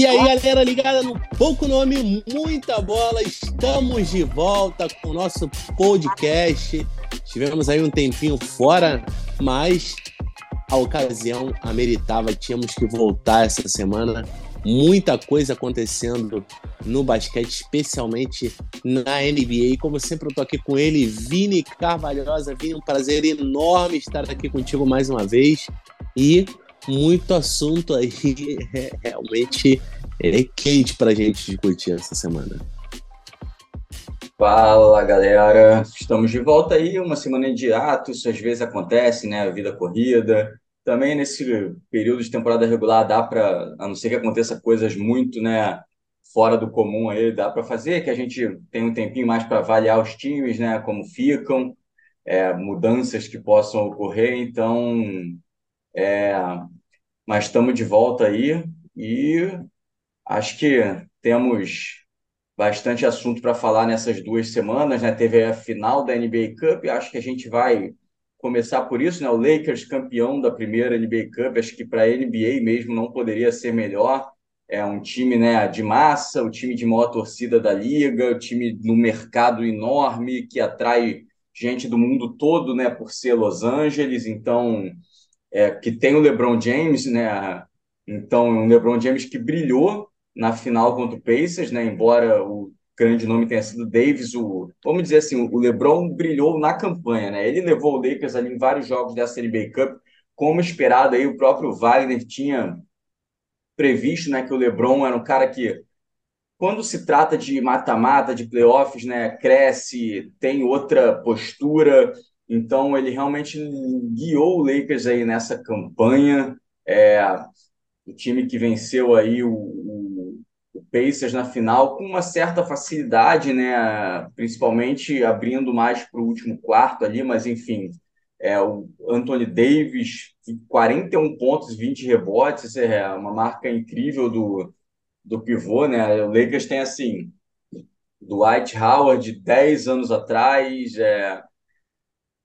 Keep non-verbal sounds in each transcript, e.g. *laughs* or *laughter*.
E aí, galera ligada no Pouco Nome, muita bola. Estamos de volta com o nosso podcast. Tivemos aí um tempinho fora, mas a ocasião ameritava. Tínhamos que voltar essa semana. Muita coisa acontecendo no basquete, especialmente na NBA. Como sempre, eu tô aqui com ele, Vini Carvalhosa. Vini, um prazer enorme estar aqui contigo mais uma vez. E muito assunto aí *laughs* é, realmente é quente para a gente discutir essa semana. Fala galera, estamos de volta aí, uma semana de ato, isso às vezes acontece, né? A vida corrida. Também nesse período de temporada regular dá para, a não ser que aconteça coisas muito, né, fora do comum aí, dá para fazer, que a gente tem um tempinho mais para avaliar os times, né, como ficam, é, mudanças que possam ocorrer. Então, é, mas estamos de volta aí e acho que temos bastante assunto para falar nessas duas semanas, né? Teve a final da NBA Cup, acho que a gente vai começar por isso, né? O Lakers campeão da primeira NBA Cup, acho que para a NBA mesmo não poderia ser melhor. É um time, né, de massa, o time de maior torcida da liga, o time no mercado enorme que atrai gente do mundo todo, né, por ser Los Angeles. Então, é, que tem o LeBron James, né? Então, o LeBron James que brilhou na final contra o Pacers, né? Embora o grande nome tenha sido Davis, o, vamos dizer assim, o LeBron brilhou na campanha, né? Ele levou o Lakers ali em vários jogos dessa NBA Cup, como esperado aí o próprio Wagner tinha previsto, né, que o LeBron era um cara que quando se trata de mata-mata, de playoffs, né, cresce, tem outra postura, então, ele realmente guiou o Lakers aí nessa campanha. É, o time que venceu aí o, o, o, Pacers na final com uma certa facilidade, né? principalmente abrindo mais para o último quarto ali, mas enfim, é, o Anthony Davis, 41 pontos, 20 rebotes, é uma marca incrível do, do pivô, né? O Lakers tem assim, Dwight Howard 10 anos atrás, é,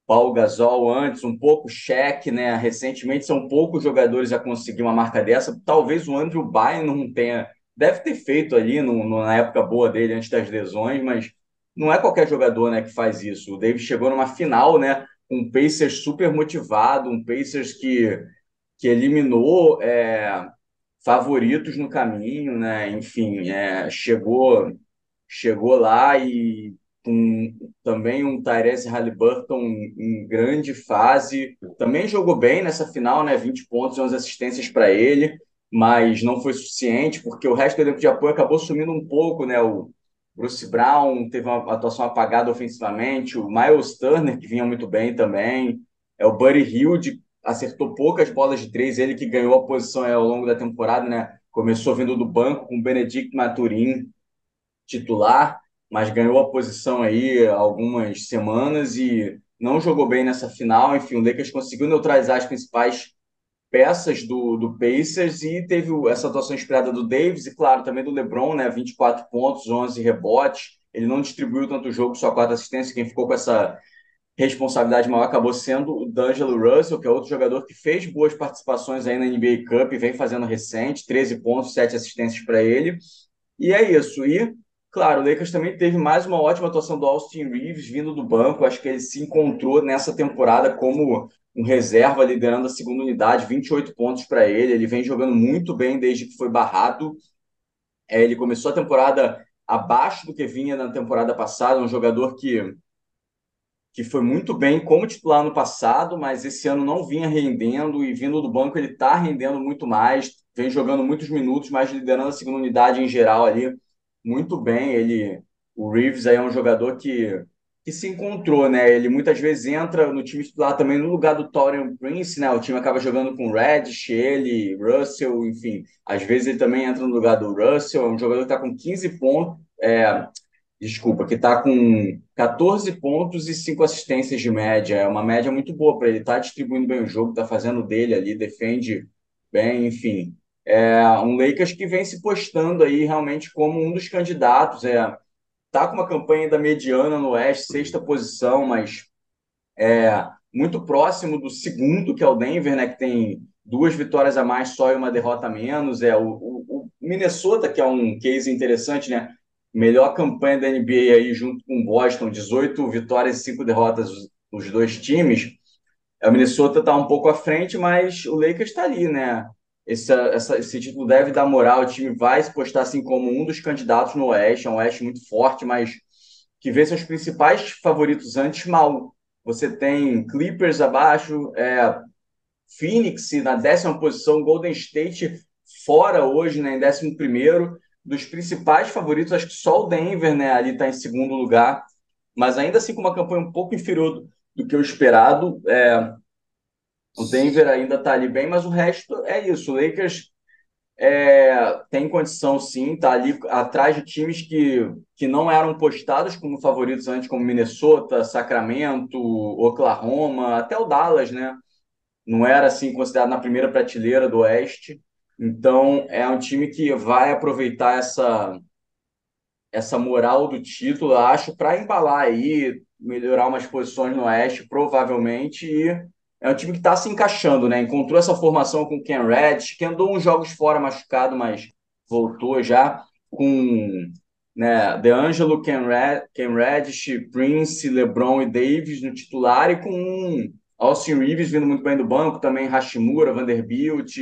Paulo Gasol antes, um pouco cheque, né? Recentemente são poucos jogadores a conseguir uma marca dessa. Talvez o Andrew Bynum tenha, deve ter feito ali no, na época boa dele antes das lesões, mas não é qualquer jogador, né, que faz isso. O Davis chegou numa final, né, um Pacers super motivado, um Pacers que que eliminou é, favoritos no caminho, né? Enfim, é, chegou chegou lá e com também um Tyrese Halliburton em grande fase. Também jogou bem nessa final, né? 20 pontos e 11 assistências para ele, mas não foi suficiente, porque o resto do elenco de apoio acabou sumindo um pouco, né? O Bruce Brown teve uma atuação apagada ofensivamente, o Miles Turner, que vinha muito bem também, é o Buddy Hilde, acertou poucas bolas de três, ele que ganhou a posição ao longo da temporada, né? Começou vindo do banco com o Benedict Maturin titular, mas ganhou a posição aí algumas semanas e não jogou bem nessa final. Enfim, o Lakers conseguiu neutralizar as principais peças do, do Pacers e teve essa atuação inspirada do Davis e, claro, também do LeBron, né? 24 pontos, 11 rebotes. Ele não distribuiu tanto o jogo, só quatro assistências. Quem ficou com essa responsabilidade maior acabou sendo o D'Angelo Russell, que é outro jogador que fez boas participações aí na NBA Cup e vem fazendo recente, 13 pontos, 7 assistências para ele. E é isso. E Claro, o Lakers também teve mais uma ótima atuação do Austin Reeves vindo do banco. Acho que ele se encontrou nessa temporada como um reserva liderando a segunda unidade, 28 pontos para ele. Ele vem jogando muito bem desde que foi barrado. É, ele começou a temporada abaixo do que vinha na temporada passada, um jogador que que foi muito bem como titular no passado, mas esse ano não vinha rendendo e vindo do banco ele está rendendo muito mais, vem jogando muitos minutos, mas liderando a segunda unidade em geral ali muito bem. Ele, o Reeves aí é um jogador que, que se encontrou, né? Ele muitas vezes entra no time titular também no lugar do Torian Prince, né? O time acaba jogando com Reddish, ele, Russell, enfim. Às vezes ele também entra no lugar do Russell, é um jogador que está com 15 pontos, é, desculpa, que está com 14 pontos e 5 assistências de média. É uma média muito boa para ele. Está distribuindo bem o jogo, está fazendo dele ali, defende bem, enfim. É um Lakers que vem se postando aí realmente como um dos candidatos. É, tá com uma campanha da mediana no Oeste, sexta posição, mas é muito próximo do segundo, que é o Denver, né, que tem duas vitórias a mais só e uma derrota a menos. É, o, o, o Minnesota, que é um case interessante, né? Melhor campanha da NBA aí junto com o Boston, 18 vitórias e 5 derrotas os dois times. O Minnesota está um pouco à frente, mas o Lakers está ali, né? Esse, essa, esse título deve dar moral. O time vai se postar assim como um dos candidatos no Oeste. É um Oeste muito forte, mas que vê seus principais favoritos antes mal. Você tem Clippers abaixo, é, Phoenix na décima posição, Golden State fora hoje, né, em décimo primeiro. Dos principais favoritos, acho que só o Denver né, ali está em segundo lugar, mas ainda assim com uma campanha um pouco inferior do que o esperado. É, o Denver ainda está ali bem, mas o resto é isso. O Lakers é, tem condição sim, está ali atrás de times que, que não eram postados como favoritos antes, como Minnesota, Sacramento, Oklahoma, até o Dallas, né? Não era assim considerado na primeira prateleira do Oeste. Então é um time que vai aproveitar essa essa moral do título, acho, para embalar aí, melhorar umas posições no Oeste, provavelmente, e é um time que está se encaixando, né? Encontrou essa formação com o Ken Reddish, que andou uns jogos fora machucado, mas voltou já com né, DeAngelo, Ken, Red, Ken Reddish, Prince, LeBron e Davis no titular e com Austin Reeves vindo muito bem do banco, também Hashimura, Vanderbilt,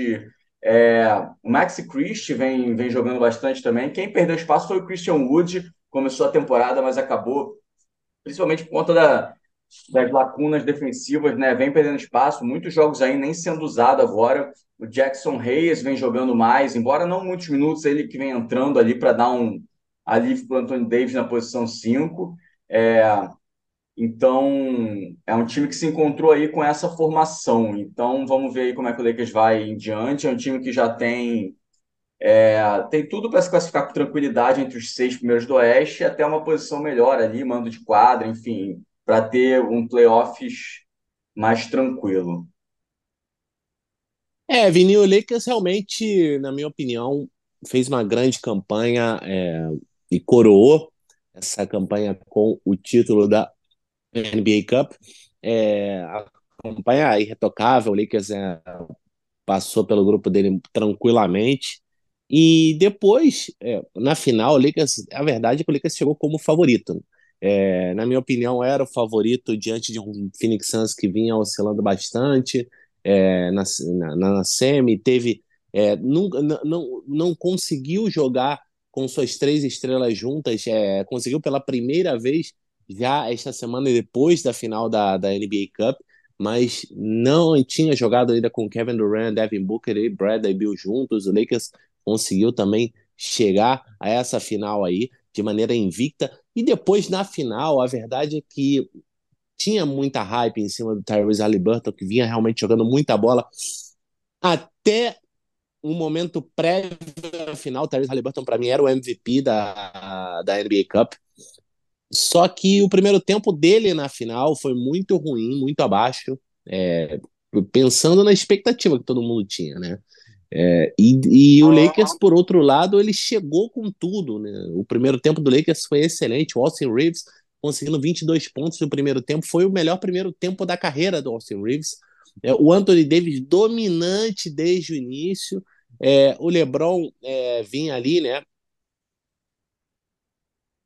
é, o Maxi Christie vem, vem jogando bastante também. Quem perdeu espaço foi o Christian Wood, começou a temporada, mas acabou, principalmente por conta da, das lacunas defensivas, né? Vem perdendo espaço, muitos jogos aí nem sendo usado agora. O Jackson Reyes vem jogando mais, embora não muitos minutos, ele que vem entrando ali para dar um alívio para o Anthony Davis na posição 5. É, então, é um time que se encontrou aí com essa formação. Então, vamos ver aí como é que o Lakers vai em diante. É um time que já tem é, tem tudo para se classificar com tranquilidade entre os seis primeiros do Oeste, até uma posição melhor ali, mando de quadra, enfim, para ter um playoffs mais tranquilo. É, Vini, o Lakers realmente, na minha opinião, fez uma grande campanha é, e coroou essa campanha com o título da NBA Cup. É, a campanha irretocável, o Lakers é, passou pelo grupo dele tranquilamente. E depois, é, na final, o Lakers, a verdade é que o Lakers chegou como favorito. É, na minha opinião, era o favorito diante de um Phoenix Suns que vinha oscilando bastante é, na, na, na, semi, teve é, não, não, não conseguiu jogar com suas três estrelas juntas, é, conseguiu pela primeira vez já esta semana depois da final da, da NBA Cup, mas não tinha jogado ainda com Kevin Durant, Devin Booker e Bradley Bill juntos. O Lakers conseguiu também chegar a essa final aí de maneira invicta. E depois, na final, a verdade é que tinha muita hype em cima do Tyrese Halliburton, que vinha realmente jogando muita bola. Até um momento prévio à final, o Tyrese Halliburton, para mim, era o MVP da, da NBA Cup. Só que o primeiro tempo dele na final foi muito ruim, muito abaixo, é, pensando na expectativa que todo mundo tinha, né? É, e, e, o Lakers, por outro lado, ele chegou com tudo. Né? O primeiro tempo do Lakers foi excelente. O Austin Reeves conseguindo 22 pontos no primeiro tempo. Foi o melhor primeiro tempo da carreira do Austin Reeves. É, o Anthony Davis dominante desde o início. É, o LeBron é, vinha ali, né?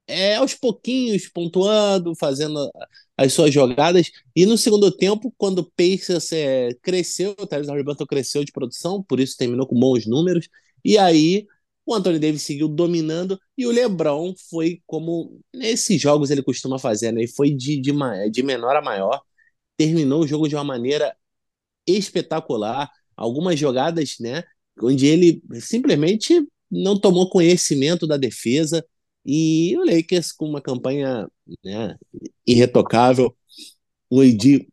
É, aos pouquinhos, pontuando, fazendo as suas jogadas. E no segundo tempo, quando o Pacers é, cresceu, o Tyrese Halliburton cresceu de produção, por isso terminou com bons números. E aí o Anthony Davis seguiu dominando e o LeBron foi como nesses jogos ele costuma fazer, né? E foi de, de, de menor a maior. Terminou o jogo de uma maneira espetacular. Algumas jogadas, né? Onde ele simplesmente não tomou conhecimento da defesa, e o Lakers com uma campanha né, irretocável, o AD,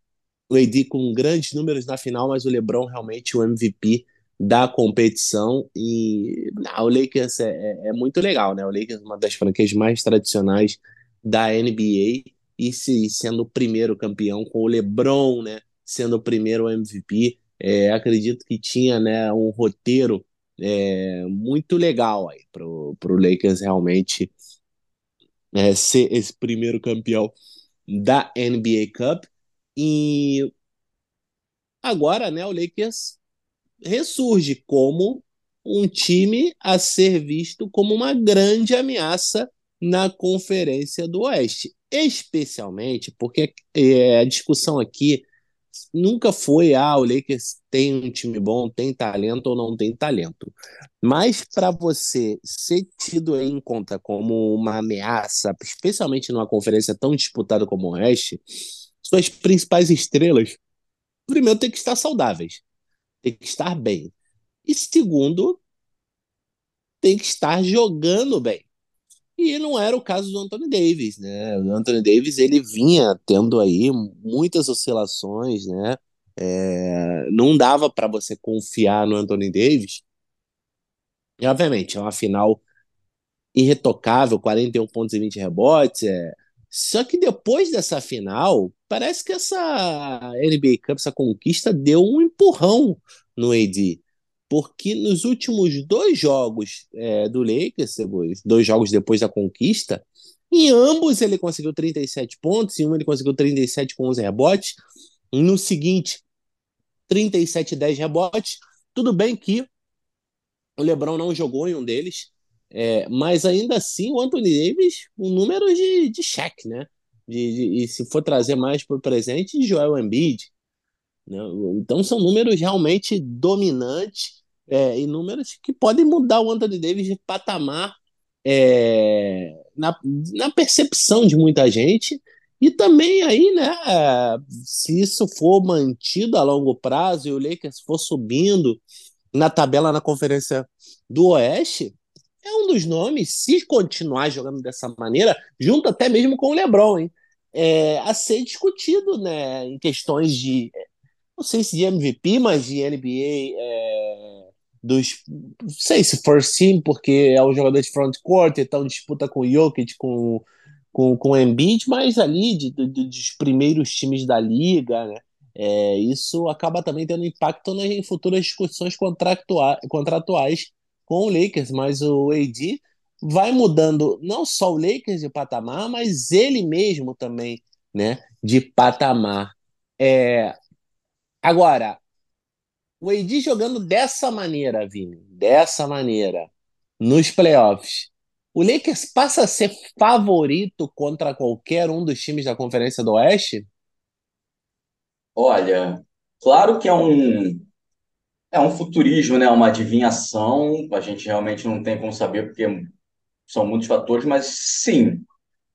o AD com grandes números na final, mas o LeBron realmente o MVP da competição e não, o Lakers é, é, é, muito legal, né? O Lakers é uma das franquias mais tradicionais da NBA e se sendo o primeiro campeão com o LeBron, né? Sendo o primeiro MVP, é, acredito que tinha, né, um roteiro é, muito legal aí para o Lakers realmente é, ser esse primeiro campeão da NBA Cup. E agora, né, o Lakers ressurge como um time a ser visto como uma grande ameaça na Conferência do Oeste, especialmente porque é, a discussão aqui nunca foi ah, o Lakers tem um time bom, tem talento ou não tem talento. Mas para você ser tido em conta como uma ameaça, especialmente numa conferência tão disputada como o Oeste, suas principais estrelas, primeiro tem que estar saudáveis, tem que estar bem. E segundo, tem que estar jogando bem. E não era o caso do Anthony Davis, né? O Anthony Davis ele vinha tendo aí muitas oscilações, né? É, não dava para você confiar no Anthony Davis. E, obviamente, é uma final irretocável, 41 pontos e 20 rebotes. É... Só que depois dessa final, parece que essa NBA Cup, essa conquista, deu um empurrão no AD porque nos últimos dois jogos é, do Lakers, dois jogos depois da conquista, em ambos ele conseguiu 37 pontos, em um ele conseguiu 37 com 11 rebotes, no seguinte, 37 e 10 rebotes. Tudo bem que o LeBron não jogou em um deles, é, mas ainda assim o Anthony Davis, um número de, de cheque, né? De, de, e se for trazer mais para o presente, Joel Embiid. Né? Então são números realmente dominantes é, números que podem mudar o Anthony Davis de patamar é, na, na percepção de muita gente. E também aí, né, se isso for mantido a longo prazo e o Lakers for subindo na tabela na Conferência do Oeste, é um dos nomes, se continuar jogando dessa maneira, junto até mesmo com o LeBron, hein, é, a ser discutido né, em questões de, não sei se de MVP, mas de NBA é, dos. Não sei se for sim, porque é um jogador de front court, então disputa com o Jokic, com, com, com o Embiid, mas ali de, de, dos primeiros times da liga, né? É, isso acaba também tendo impacto nas, em futuras discussões contratuais com o Lakers, mas o AD vai mudando não só o Lakers de patamar, mas ele mesmo também, né, de patamar. É, agora, o AD jogando dessa maneira, Vini, dessa maneira, nos playoffs, o Lakers passa a ser favorito contra qualquer um dos times da Conferência do Oeste? Olha, claro que é um é um futurismo, né? Uma adivinhação. A gente realmente não tem como saber porque são muitos fatores, mas sim,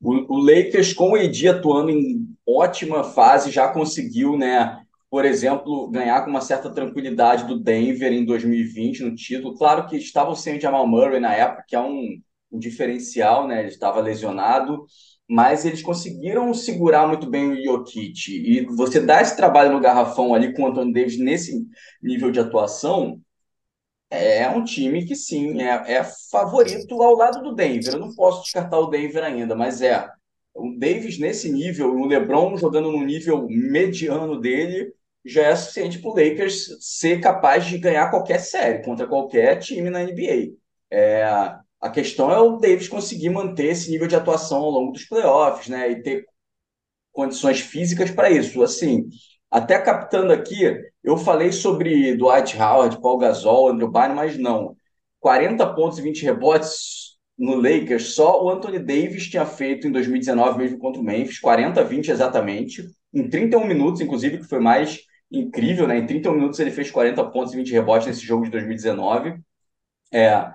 o, o Lakers com o AD atuando em ótima fase já conseguiu, né? Por exemplo, ganhar com uma certa tranquilidade do Denver em 2020 no título. Claro que estavam sem o Jamal Murray na época, que é um, um diferencial, né? Ele estava lesionado, mas eles conseguiram segurar muito bem o Jokic. E você dá esse trabalho no garrafão ali com o Anthony Davis nesse nível de atuação, é um time que sim, é, é favorito ao lado do Denver. Eu não posso descartar o Denver ainda, mas é. O Davis nesse nível, o LeBron jogando no nível mediano dele, já é suficiente para o Lakers ser capaz de ganhar qualquer série contra qualquer time na NBA. É, a questão é o Davis conseguir manter esse nível de atuação ao longo dos playoffs, né? E ter condições físicas para isso. Assim, até captando aqui, eu falei sobre Dwight Howard, Paul Gasol, Andrew Bynum, mas não. 40 pontos e 20 rebotes no Lakers, só o Anthony Davis tinha feito em 2019, mesmo contra o Memphis, 40 20 exatamente, em 31 minutos, inclusive, que foi mais incrível, né? Em 31 minutos ele fez 40 pontos e 20 rebotes nesse jogo de 2019. É,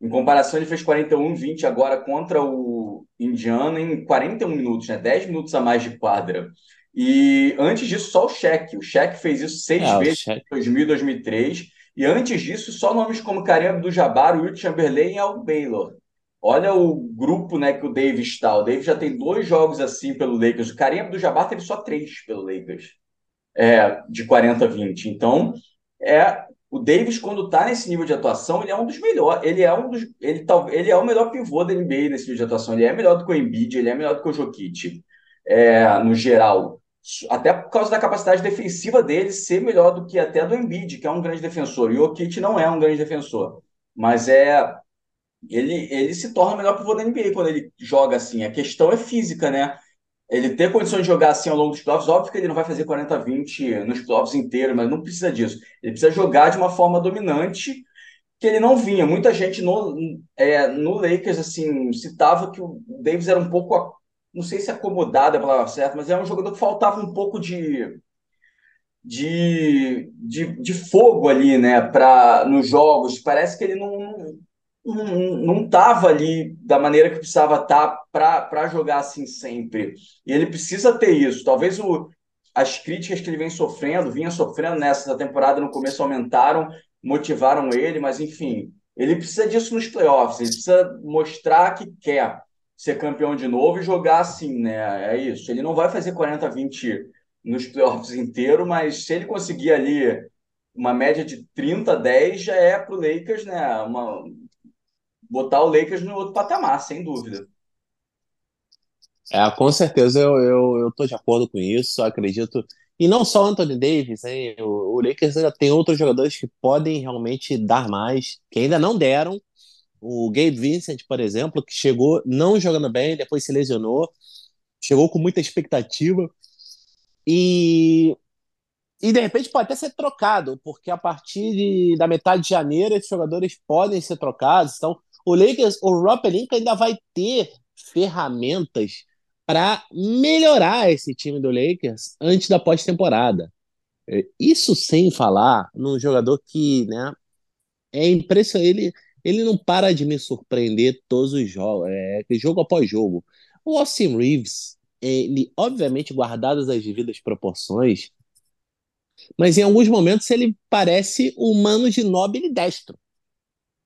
em comparação, ele fez 41 20 agora contra o Indiana em 41 minutos, né? 10 minutos a mais de quadra. E antes disso, só o Shaq. O Shaq fez isso seis é, vezes em 2000 e 2003. E antes disso, só nomes como Kareem Abdul-Jabbar, Will Chamberlain e Al Baylor. Olha o grupo né, que o Davis está. O Davis já tem dois jogos assim pelo Lakers. O Kareem Abdul-Jabbar teve só três pelo Lakers é, de 40 a 20. Então, é, o Davis, quando está nesse nível de atuação, ele é um dos melhores. Ele é um dos. Ele, tá, ele é o melhor pivô da NBA nesse nível de atuação. Ele é melhor do que o Embiid, ele é melhor do que o Jokic, é, no geral. Até por causa da capacidade defensiva dele ser melhor do que até do Embiid, que é um grande defensor. E o Jokic não é um grande defensor. Mas é. Ele, ele se torna o melhor pivô da NBA quando ele joga assim. A questão é física, né? Ele ter condições de jogar assim ao longo dos playoffs, óbvio que ele não vai fazer 40-20 nos playoffs inteiros, mas não precisa disso. Ele precisa jogar de uma forma dominante, que ele não vinha. Muita gente no, é, no Lakers assim citava que o Davis era um pouco, não sei se acomodado é a palavra certa, mas é um jogador que faltava um pouco de de, de, de fogo ali, né, para nos jogos. Parece que ele não não estava ali da maneira que precisava estar tá para jogar assim sempre. E ele precisa ter isso. Talvez o, as críticas que ele vem sofrendo, vinha sofrendo nessa temporada no começo aumentaram, motivaram ele, mas enfim, ele precisa disso nos playoffs, ele precisa mostrar que quer ser campeão de novo e jogar assim, né? É isso. Ele não vai fazer 40 20 nos playoffs inteiro, mas se ele conseguir ali uma média de 30 10 já é para o Lakers, né? Uma, botar o Lakers no outro patamar, sem dúvida. É, com certeza eu, eu, eu tô de acordo com isso, acredito. E não só Anthony Davis, hein? O, o Lakers ainda tem outros jogadores que podem realmente dar mais, que ainda não deram. O Gabe Vincent, por exemplo, que chegou não jogando bem, depois se lesionou, chegou com muita expectativa, e, e de repente pode até ser trocado, porque a partir de, da metade de janeiro esses jogadores podem ser trocados. Então, o Lakers, o Rob Pelinka ainda vai ter ferramentas para melhorar esse time do Lakers antes da pós-temporada. É, isso sem falar num jogador que, né, é impressionante. Ele, ele não para de me surpreender todos os jogos, é, jogo após jogo. O Austin Reeves, ele, obviamente, guardadas as devidas proporções, mas em alguns momentos ele parece humano de nobre e destro.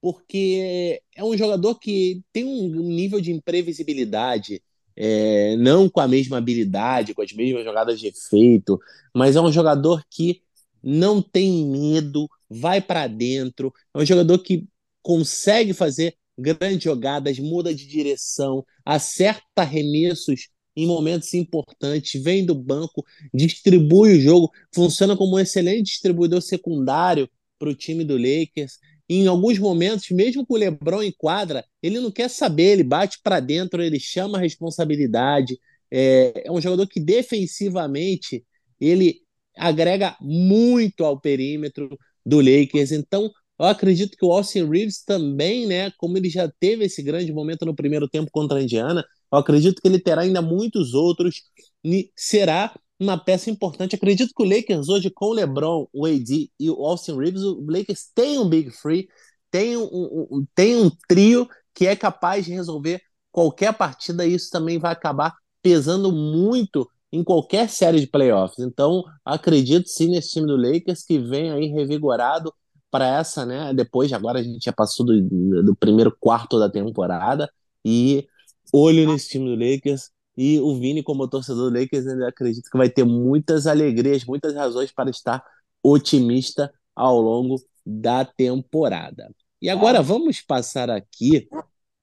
Porque é um jogador que tem um nível de imprevisibilidade, é, não com a mesma habilidade, com as mesmas jogadas de efeito, mas é um jogador que não tem medo, vai para dentro, é um jogador que consegue fazer grandes jogadas, muda de direção, acerta arremessos em momentos importantes, vem do banco, distribui o jogo, funciona como um excelente distribuidor secundário para o time do Lakers. Em alguns momentos, mesmo com o LeBron em quadra, ele não quer saber, ele bate para dentro, ele chama a responsabilidade. É, é um jogador que defensivamente ele agrega muito ao perímetro do Lakers. Então, eu acredito que o Austin Reeves também, né, como ele já teve esse grande momento no primeiro tempo contra a Indiana, eu acredito que ele terá ainda muitos outros e será uma peça importante. Acredito que o Lakers hoje, com o LeBron, o AD e o Austin Reeves, o Lakers tem um Big Free, tem um, um, tem um trio que é capaz de resolver qualquer partida e isso também vai acabar pesando muito em qualquer série de playoffs. Então, acredito sim nesse time do Lakers que vem aí revigorado para essa, né? Depois, agora a gente já passou do, do primeiro quarto da temporada e olho nesse time do Lakers. E o Vini, como torcedor do Lakers, ainda acredito que vai ter muitas alegrias, muitas razões para estar otimista ao longo da temporada. E agora vamos passar aqui.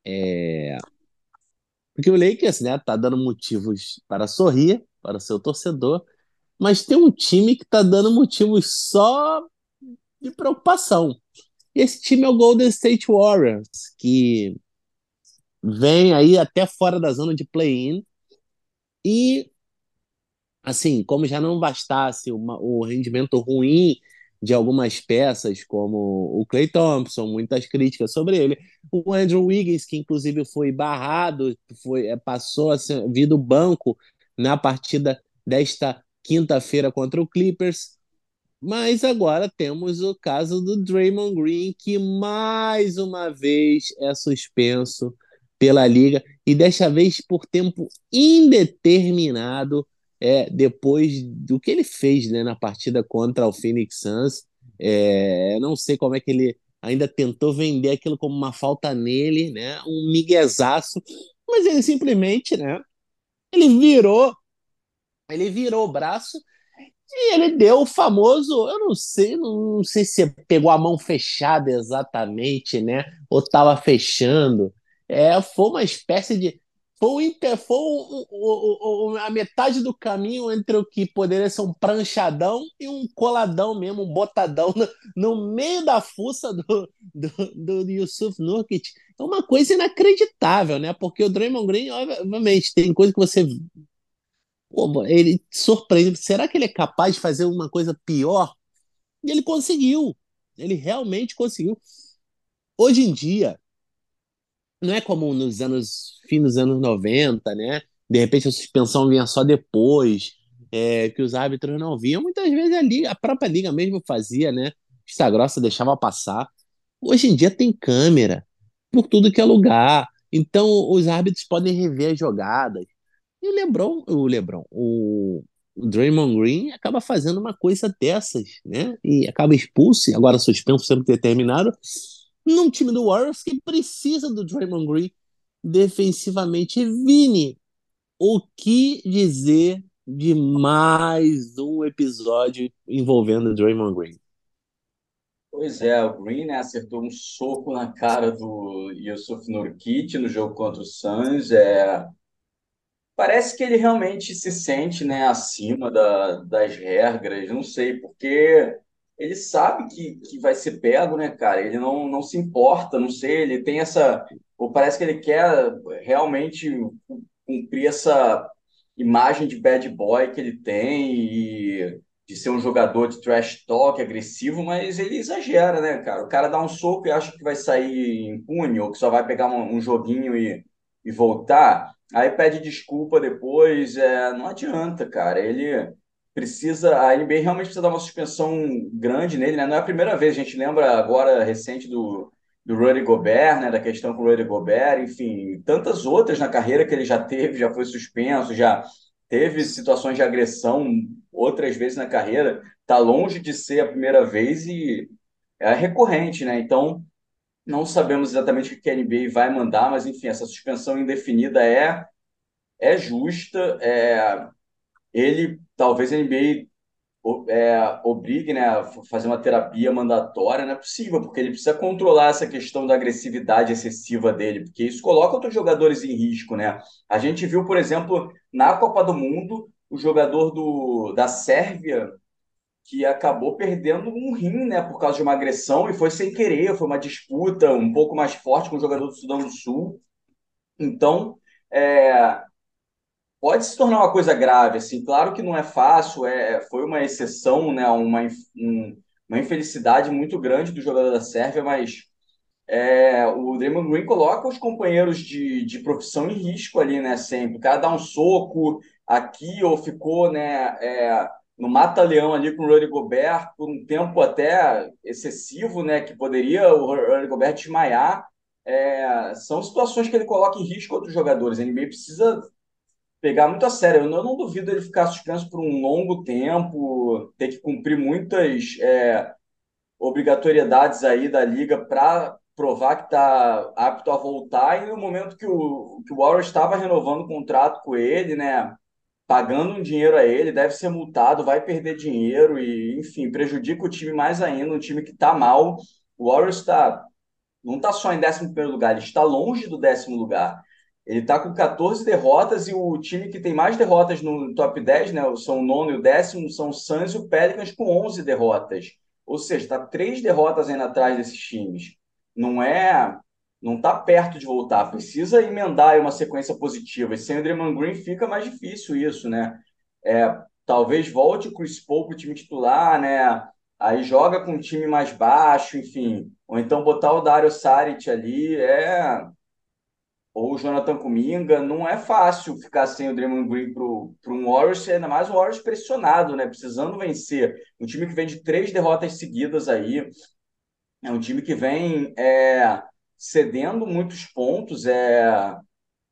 É... Porque o Lakers né, tá dando motivos para sorrir para o seu torcedor, mas tem um time que está dando motivos só de preocupação. Esse time é o Golden State Warriors, que vem aí até fora da zona de play-in. E, assim, como já não bastasse uma, o rendimento ruim de algumas peças, como o Clay Thompson, muitas críticas sobre ele, o Andrew Wiggins, que inclusive foi barrado, foi, é, passou a vir do banco na partida desta quinta-feira contra o Clippers. Mas agora temos o caso do Draymond Green, que mais uma vez é suspenso pela liga e desta vez por tempo indeterminado é, depois do que ele fez né, na partida contra o Phoenix Suns. É, não sei como é que ele ainda tentou vender aquilo como uma falta nele, né, um miguezaço, mas ele simplesmente, né, ele virou, ele virou o braço e ele deu o famoso, eu não sei, não sei se pegou a mão fechada exatamente, né, ou estava fechando, é, foi uma espécie de. Foi, o, foi o, o, a metade do caminho entre o que poderia ser um pranchadão e um coladão mesmo, um botadão no, no meio da fuça do, do, do Yusuf Nurkic. É uma coisa inacreditável, né? Porque o Draymond Green, obviamente, tem coisa que você. Pô, ele surpreende. Será que ele é capaz de fazer uma coisa pior? E ele conseguiu. Ele realmente conseguiu. Hoje em dia, não é como nos anos, fim dos anos 90, né? De repente a suspensão vinha só depois, é, que os árbitros não viam. Muitas vezes a, liga, a própria liga mesmo fazia, né? Vista grossa deixava passar. Hoje em dia tem câmera por tudo que é lugar. Então os árbitros podem rever as jogadas. E o LeBron, o LeBron, o, o Draymond Green acaba fazendo uma coisa dessas, né? E acaba expulso, agora suspenso sempre determinado, num time do Warriors que precisa do Draymond Green defensivamente. Vini, o que dizer de mais um episódio envolvendo o Draymond Green? Pois é, o Green né, acertou um soco na cara do Yusuf Nurkic no jogo contra o Suns. É, Parece que ele realmente se sente, né, acima da, das regras, não sei, porque ele sabe que, que vai ser pego, né, cara? Ele não, não se importa, não sei, ele tem essa. Ou parece que ele quer realmente cumprir essa imagem de bad boy que ele tem e de ser um jogador de trash talk agressivo, mas ele exagera, né, cara? O cara dá um soco e acha que vai sair impune ou que só vai pegar um, um joguinho e, e voltar. Aí pede desculpa depois, é, não adianta, cara. Ele precisa, a NBA realmente precisa dar uma suspensão grande nele, né? Não é a primeira vez, a gente lembra agora recente do, do Rudy Gobert, né? Da questão com o Rudy Gobert, enfim, tantas outras na carreira que ele já teve, já foi suspenso, já teve situações de agressão outras vezes na carreira. Tá longe de ser a primeira vez e é recorrente, né? Então não sabemos exatamente o que a NBA vai mandar, mas enfim, essa suspensão indefinida é, é justa. É, ele, talvez a NBA é, obrigue né, a fazer uma terapia mandatória, não é possível, porque ele precisa controlar essa questão da agressividade excessiva dele, porque isso coloca outros jogadores em risco. Né? A gente viu, por exemplo, na Copa do Mundo, o jogador do, da Sérvia que acabou perdendo um rim, né, por causa de uma agressão, e foi sem querer, foi uma disputa um pouco mais forte com o jogador do Sudão do Sul. Então, é, pode se tornar uma coisa grave, assim, claro que não é fácil, é, foi uma exceção, né, uma, um, uma infelicidade muito grande do jogador da Sérvia, mas é, o Draymond Green coloca os companheiros de, de profissão em risco ali, né, sempre. O cara dá um soco aqui ou ficou, né, é, no mata-leão ali com o Rudy Gobert por um tempo até excessivo, né, que poderia o Rudy Gobert desmaiar. É, são situações que ele coloca em risco outros jogadores. A NBA precisa pegar muito a sério. Eu não, eu não duvido ele ficar suspenso por um longo tempo, ter que cumprir muitas é, obrigatoriedades aí da liga para provar que está apto a voltar. E no momento que o, que o Warriors estava renovando o contrato com ele, né? pagando um dinheiro a ele, deve ser multado, vai perder dinheiro e, enfim, prejudica o time mais ainda, um time que está mal. O Warriors tá, não está só em 11 lugar, ele está longe do décimo lugar. Ele está com 14 derrotas e o time que tem mais derrotas no top 10, né, são o nono e o décimo, são o Suns e o Pelicans com 11 derrotas. Ou seja, está três derrotas ainda atrás desses times. Não é não está perto de voltar, precisa emendar uma sequência positiva. E sem o Draymond Green fica mais difícil isso, né? É, talvez volte o Chris Paul para o time titular, né? Aí joga com um time mais baixo, enfim. Ou então botar o Dario Saric ali, é... Ou o Jonathan Kuminga, não é fácil ficar sem o Draymond Green para um Warriors, ainda mais o Warriors pressionado, né? Precisando vencer. Um time que vem de três derrotas seguidas aí. É um time que vem... É cedendo muitos pontos. É,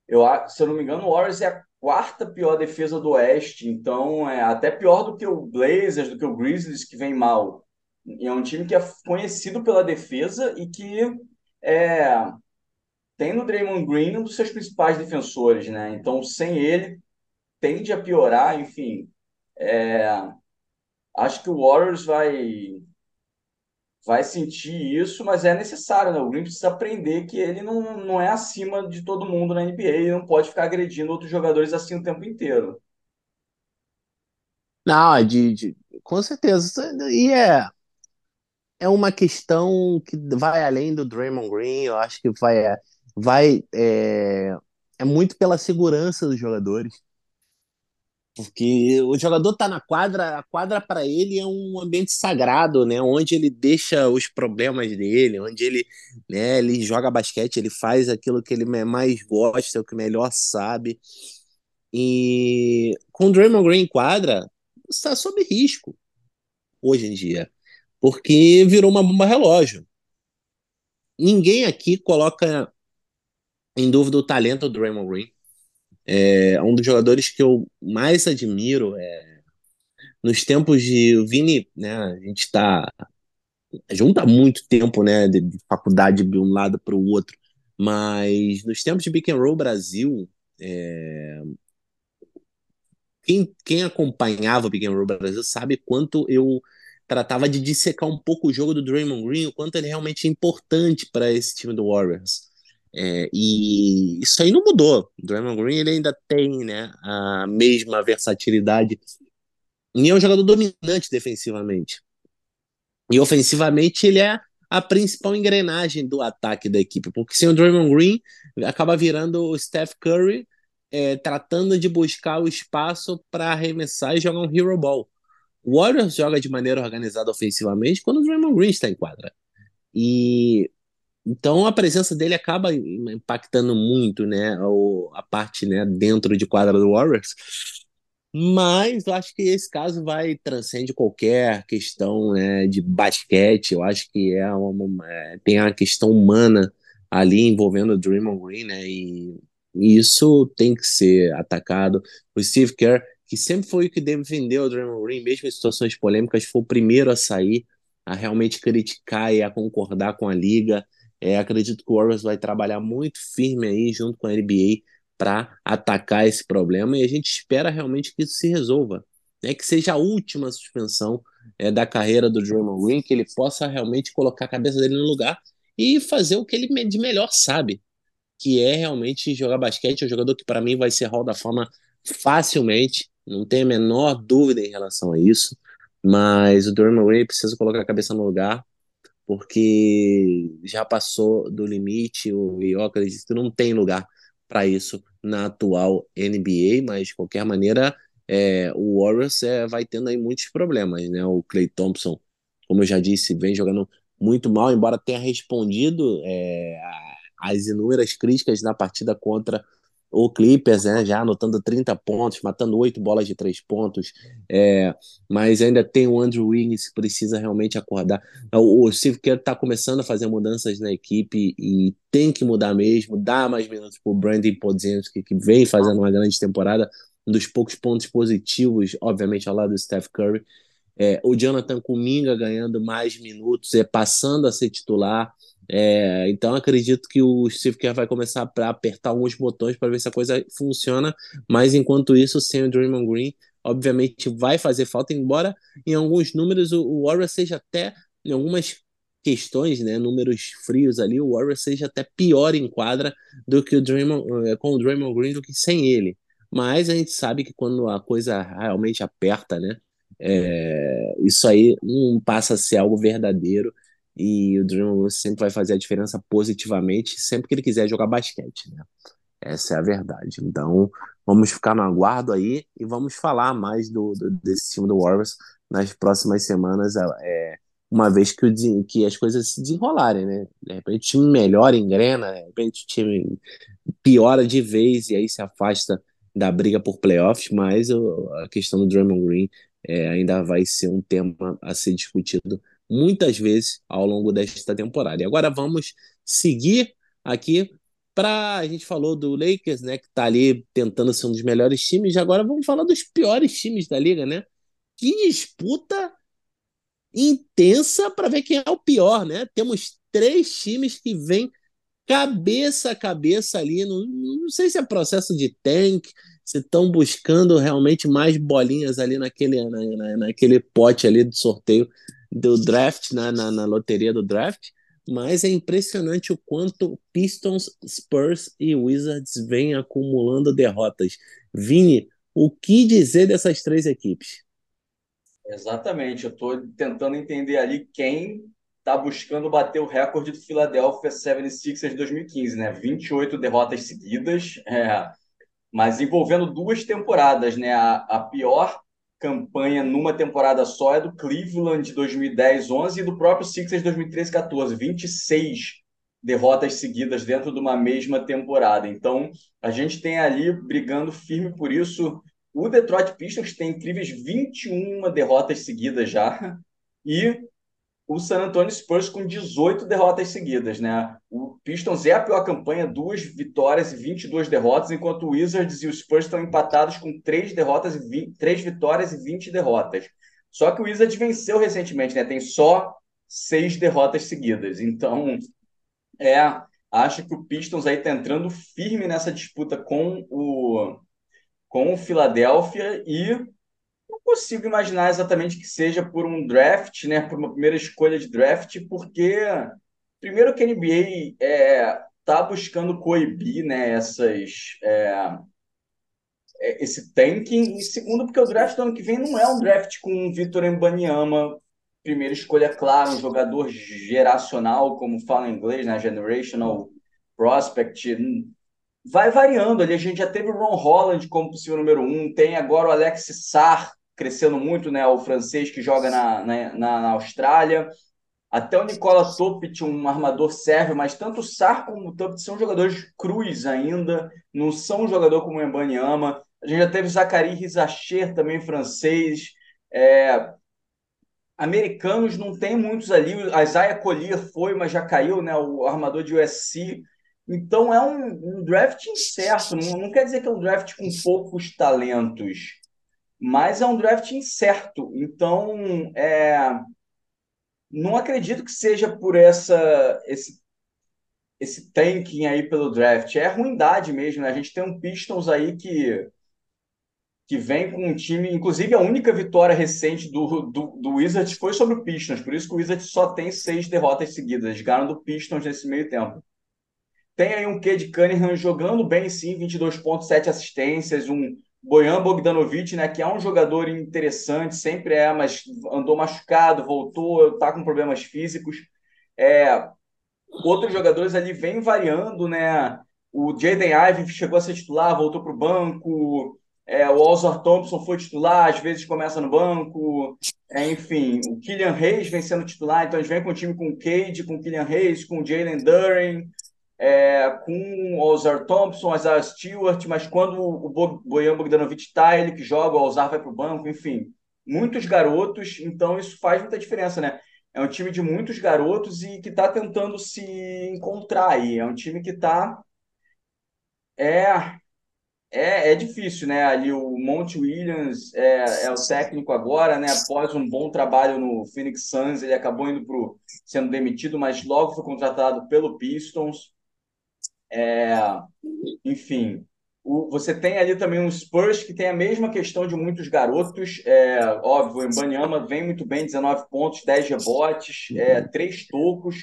eu, se eu não me engano, o Warriors é a quarta pior defesa do Oeste, então é até pior do que o Blazers, do que o Grizzlies, que vem mal. E é um time que é conhecido pela defesa e que é, tem no Draymond Green um dos seus principais defensores, né? Então, sem ele, tende a piorar, enfim. É, acho que o Warriors vai vai sentir isso, mas é necessário, né? O Green precisa aprender que ele não, não é acima de todo mundo na NBA e não pode ficar agredindo outros jogadores assim o tempo inteiro. Não, é de, de, com certeza. E é, é uma questão que vai além do Draymond Green, eu acho que vai, é, vai é, é muito pela segurança dos jogadores. Porque o jogador tá na quadra, a quadra para ele é um ambiente sagrado, né? Onde ele deixa os problemas dele, onde ele, né, ele joga basquete, ele faz aquilo que ele mais gosta, o que melhor sabe. E com o Draymond Green em quadra, está sob risco hoje em dia, porque virou uma bomba relógio. Ninguém aqui coloca em dúvida o talento do Draymond Green. É um dos jogadores que eu mais admiro. É... Nos tempos de Vini, né, a gente está junto há muito tempo, né, de, faculdade de um lado para o outro, mas nos tempos de Pick and Roll Brasil, é... quem, quem acompanhava o Pick and Roll Brasil sabe quanto eu tratava de dissecar um pouco o jogo do Draymond Green, o quanto ele realmente é importante para esse time do Warriors. É, e isso aí não mudou. O Draymond Green ele ainda tem né, a mesma versatilidade e é um jogador dominante defensivamente. E ofensivamente ele é a principal engrenagem do ataque da equipe, porque sem o Draymond Green acaba virando o Steph Curry é, tratando de buscar o espaço para arremessar e jogar um hero ball. O Warriors joga de maneira organizada ofensivamente quando o Draymond Green está em quadra. E então a presença dele acaba impactando muito, né, a parte, né, dentro de quadra do Warriors. Mas eu acho que esse caso vai transcende qualquer questão né, de basquete. Eu acho que é uma, é, tem a questão humana ali envolvendo o Draymond Green, né? E, e, isso tem que ser atacado. O Steve Kerr, que sempre foi o que defendeu o Draymond Green, mesmo em situações polêmicas, foi o primeiro a sair, a realmente criticar e a concordar com a liga. É, acredito que o Warriors vai trabalhar muito firme aí junto com a NBA para atacar esse problema e a gente espera realmente que isso se resolva, né? que seja a última suspensão é, da carreira do Draymond Green, que ele possa realmente colocar a cabeça dele no lugar e fazer o que ele de melhor sabe, que é realmente jogar basquete. É um jogador que para mim vai ser Hall da Fama facilmente, não tenho a menor dúvida em relação a isso, mas o Draymond Green precisa colocar a cabeça no lugar porque já passou do limite e eu acredito que não tem lugar para isso na atual NBA, mas de qualquer maneira é, o Warriors é, vai tendo aí muitos problemas, né? O Clay Thompson, como eu já disse, vem jogando muito mal, embora tenha respondido é, às inúmeras críticas na partida contra o Clippers, né, já anotando 30 pontos, matando oito bolas de três pontos, é, mas ainda tem o Andrew Wiggins que precisa realmente acordar. O, o Steve Kerr está começando a fazer mudanças na equipe e tem que mudar mesmo, dar mais minutos para o Brandon Podziemski, que vem fazendo uma grande temporada, um dos poucos pontos positivos, obviamente, ao lado do Steph Curry. É, o Jonathan Kuminga ganhando mais minutos, é, passando a ser titular, é, então acredito que o Steve Kerr vai começar a apertar alguns botões para ver se a coisa funciona, mas enquanto isso, sem o Draymond Green, obviamente vai fazer falta, embora em alguns números o, o Warriors seja até, em algumas questões, né, números frios ali, o Warriors seja até pior em quadra do que o Draymond, é, com o Draymond Green do que sem ele. Mas a gente sabe que quando a coisa realmente aperta, né, é, isso aí não passa a ser algo verdadeiro e o Dream sempre vai fazer a diferença positivamente sempre que ele quiser jogar basquete, né? Essa é a verdade. Então, vamos ficar no aguardo aí e vamos falar mais do, do desse time do Warriors nas próximas semanas, é, uma vez que, o, que as coisas se desenrolarem, né? De repente o time melhora, engrena, de repente o time piora de vez e aí se afasta da briga por playoffs, mas a questão do Draymond Green é, ainda vai ser um tema a ser discutido muitas vezes ao longo desta temporada. E agora vamos seguir aqui para a gente falou do Lakers, né, que está ali tentando ser um dos melhores times. E agora vamos falar dos piores times da liga, né? Que disputa intensa para ver quem é o pior, né? Temos três times que vêm cabeça a cabeça ali. Não, não sei se é processo de tank, se estão buscando realmente mais bolinhas ali naquele, na, na, naquele pote ali do sorteio do draft, na, na, na loteria do draft, mas é impressionante o quanto Pistons, Spurs e Wizards vêm acumulando derrotas. Vini, o que dizer dessas três equipes? Exatamente, eu estou tentando entender ali quem está buscando bater o recorde do Philadelphia 76ers de 2015, né? 28 derrotas seguidas. É, mas envolvendo duas temporadas, né? A, a pior campanha numa temporada só é do Cleveland de 2010-11 e do próprio Sixers 2013-14, 26 derrotas seguidas dentro de uma mesma temporada. Então, a gente tem ali brigando firme por isso. O Detroit Pistons tem incríveis 21 derrotas seguidas já. E o San Antonio Spurs com 18 derrotas seguidas, né? O Pistons é a pior campanha, duas vitórias e 22 derrotas, enquanto o Wizards e o Spurs estão empatados com três derrotas e 20, três vitórias e 20 derrotas. Só que o Wizards venceu recentemente, né? Tem só seis derrotas seguidas. Então, é, acho que o Pistons aí tá entrando firme nessa disputa com o com o Philadelphia e consigo imaginar exatamente que seja por um draft, né, por uma primeira escolha de draft, porque primeiro que a NBA é, tá buscando coibir, né, essas é, é, esse tanking, e segundo porque o draft do ano que vem não é um draft com o Vitor Embanyama, primeira escolha claro, um jogador geracional, como fala em inglês, né, generational prospect, vai variando. Ali. A gente já teve o Ron Holland como possível número um, tem agora o Alex Sarr, crescendo muito, né? O francês que joga na, na, na Austrália. Até o Nicola Topic, um armador serve, mas tanto o Sar como o Topic são jogadores cruz ainda, não são um jogador como o Embanyama. A gente já teve Zachary Rizacher, também francês. É... Americanos não tem muitos ali. O Isaiah Collier foi, mas já caiu, né? O armador de USC. Então é um, um draft incerto. Não, não quer dizer que é um draft com poucos talentos mas é um draft incerto. Então, é, não acredito que seja por essa esse, esse tanking aí pelo draft. É ruindade mesmo, né? A gente tem um Pistons aí que, que vem com um time. Inclusive, a única vitória recente do, do, do Wizards foi sobre o Pistons. Por isso que o Wizards só tem seis derrotas seguidas. Eles ganharam do Pistons nesse meio tempo. Tem aí um Cade Cunningham jogando bem, sim, 22 pontos, 7 assistências, um Bojan Bogdanovic, né, que é um jogador interessante, sempre é, mas andou machucado, voltou, está com problemas físicos. É, outros jogadores ali vêm variando, né? O Jaden Ivey chegou a ser titular, voltou para o banco. É, o Alzar Thompson foi titular, às vezes começa no banco. É, enfim, o Killian Reis vem sendo titular, então gente vem com o time com o Cade, com o Killian Reis, com o Jalen Duren, é, com o Ozar Thompson, o Azar Stewart, mas quando o Bojan Bogdanovic está, ele que joga, o Ozar vai para o banco, enfim. Muitos garotos, então isso faz muita diferença, né? É um time de muitos garotos e que está tentando se encontrar aí. É um time que está. É, é, é difícil, né? Ali o Monte Williams é, é o técnico agora, né? Após um bom trabalho no Phoenix Suns, ele acabou indo pro, sendo demitido, mas logo foi contratado pelo Pistons. É, enfim, o, você tem ali também um Spurs que tem a mesma questão de muitos garotos. É, óbvio, o Embanyama vem muito bem, 19 pontos, 10 rebotes, é, 3 tocos,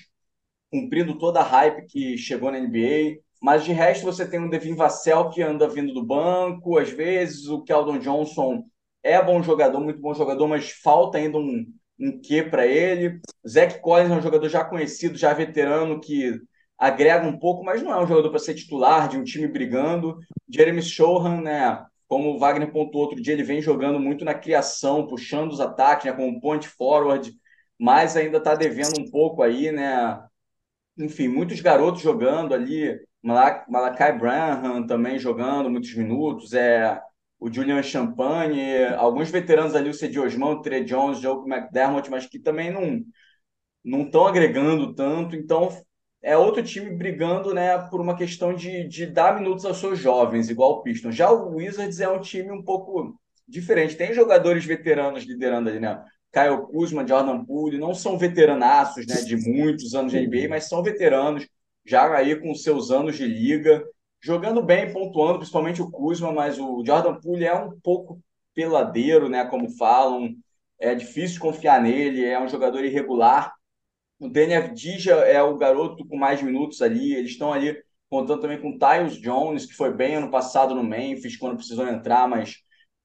cumprindo toda a hype que chegou na NBA. Mas de resto, você tem um Devin Vassell que anda vindo do banco, às vezes, o Keldon Johnson é bom jogador, muito bom jogador, mas falta ainda um, um quê para ele. Zach Collins é um jogador já conhecido, já veterano, que agrega um pouco, mas não é um jogador para ser titular de um time brigando. Jeremy Shohan, né? Como o Wagner pontuou outro dia, ele vem jogando muito na criação, puxando os ataques, né? Como point forward, mas ainda está devendo um pouco aí, né? Enfim, muitos garotos jogando ali. Malakai Branham também jogando muitos minutos. É o Julian Champagne, alguns veteranos ali, o Cedi Osman, o Trey Jones, o Joe McDermott, mas que também não não estão agregando tanto. Então, é outro time brigando né, por uma questão de, de dar minutos aos seus jovens, igual o Pistons. Já o Wizards é um time um pouco diferente. Tem jogadores veteranos liderando ali, né? Kyle Kuzma, Jordan Poole, não são veteranaços né, de muitos anos de NBA, mas são veteranos, já aí com seus anos de liga, jogando bem, pontuando, principalmente o Kuzma, mas o Jordan Poole é um pouco peladeiro, né, como falam, é difícil confiar nele, é um jogador irregular, o Danny Avdija é o garoto com mais minutos ali. Eles estão ali contando também com o Tyus Jones, que foi bem ano passado no Memphis, quando precisou entrar, mas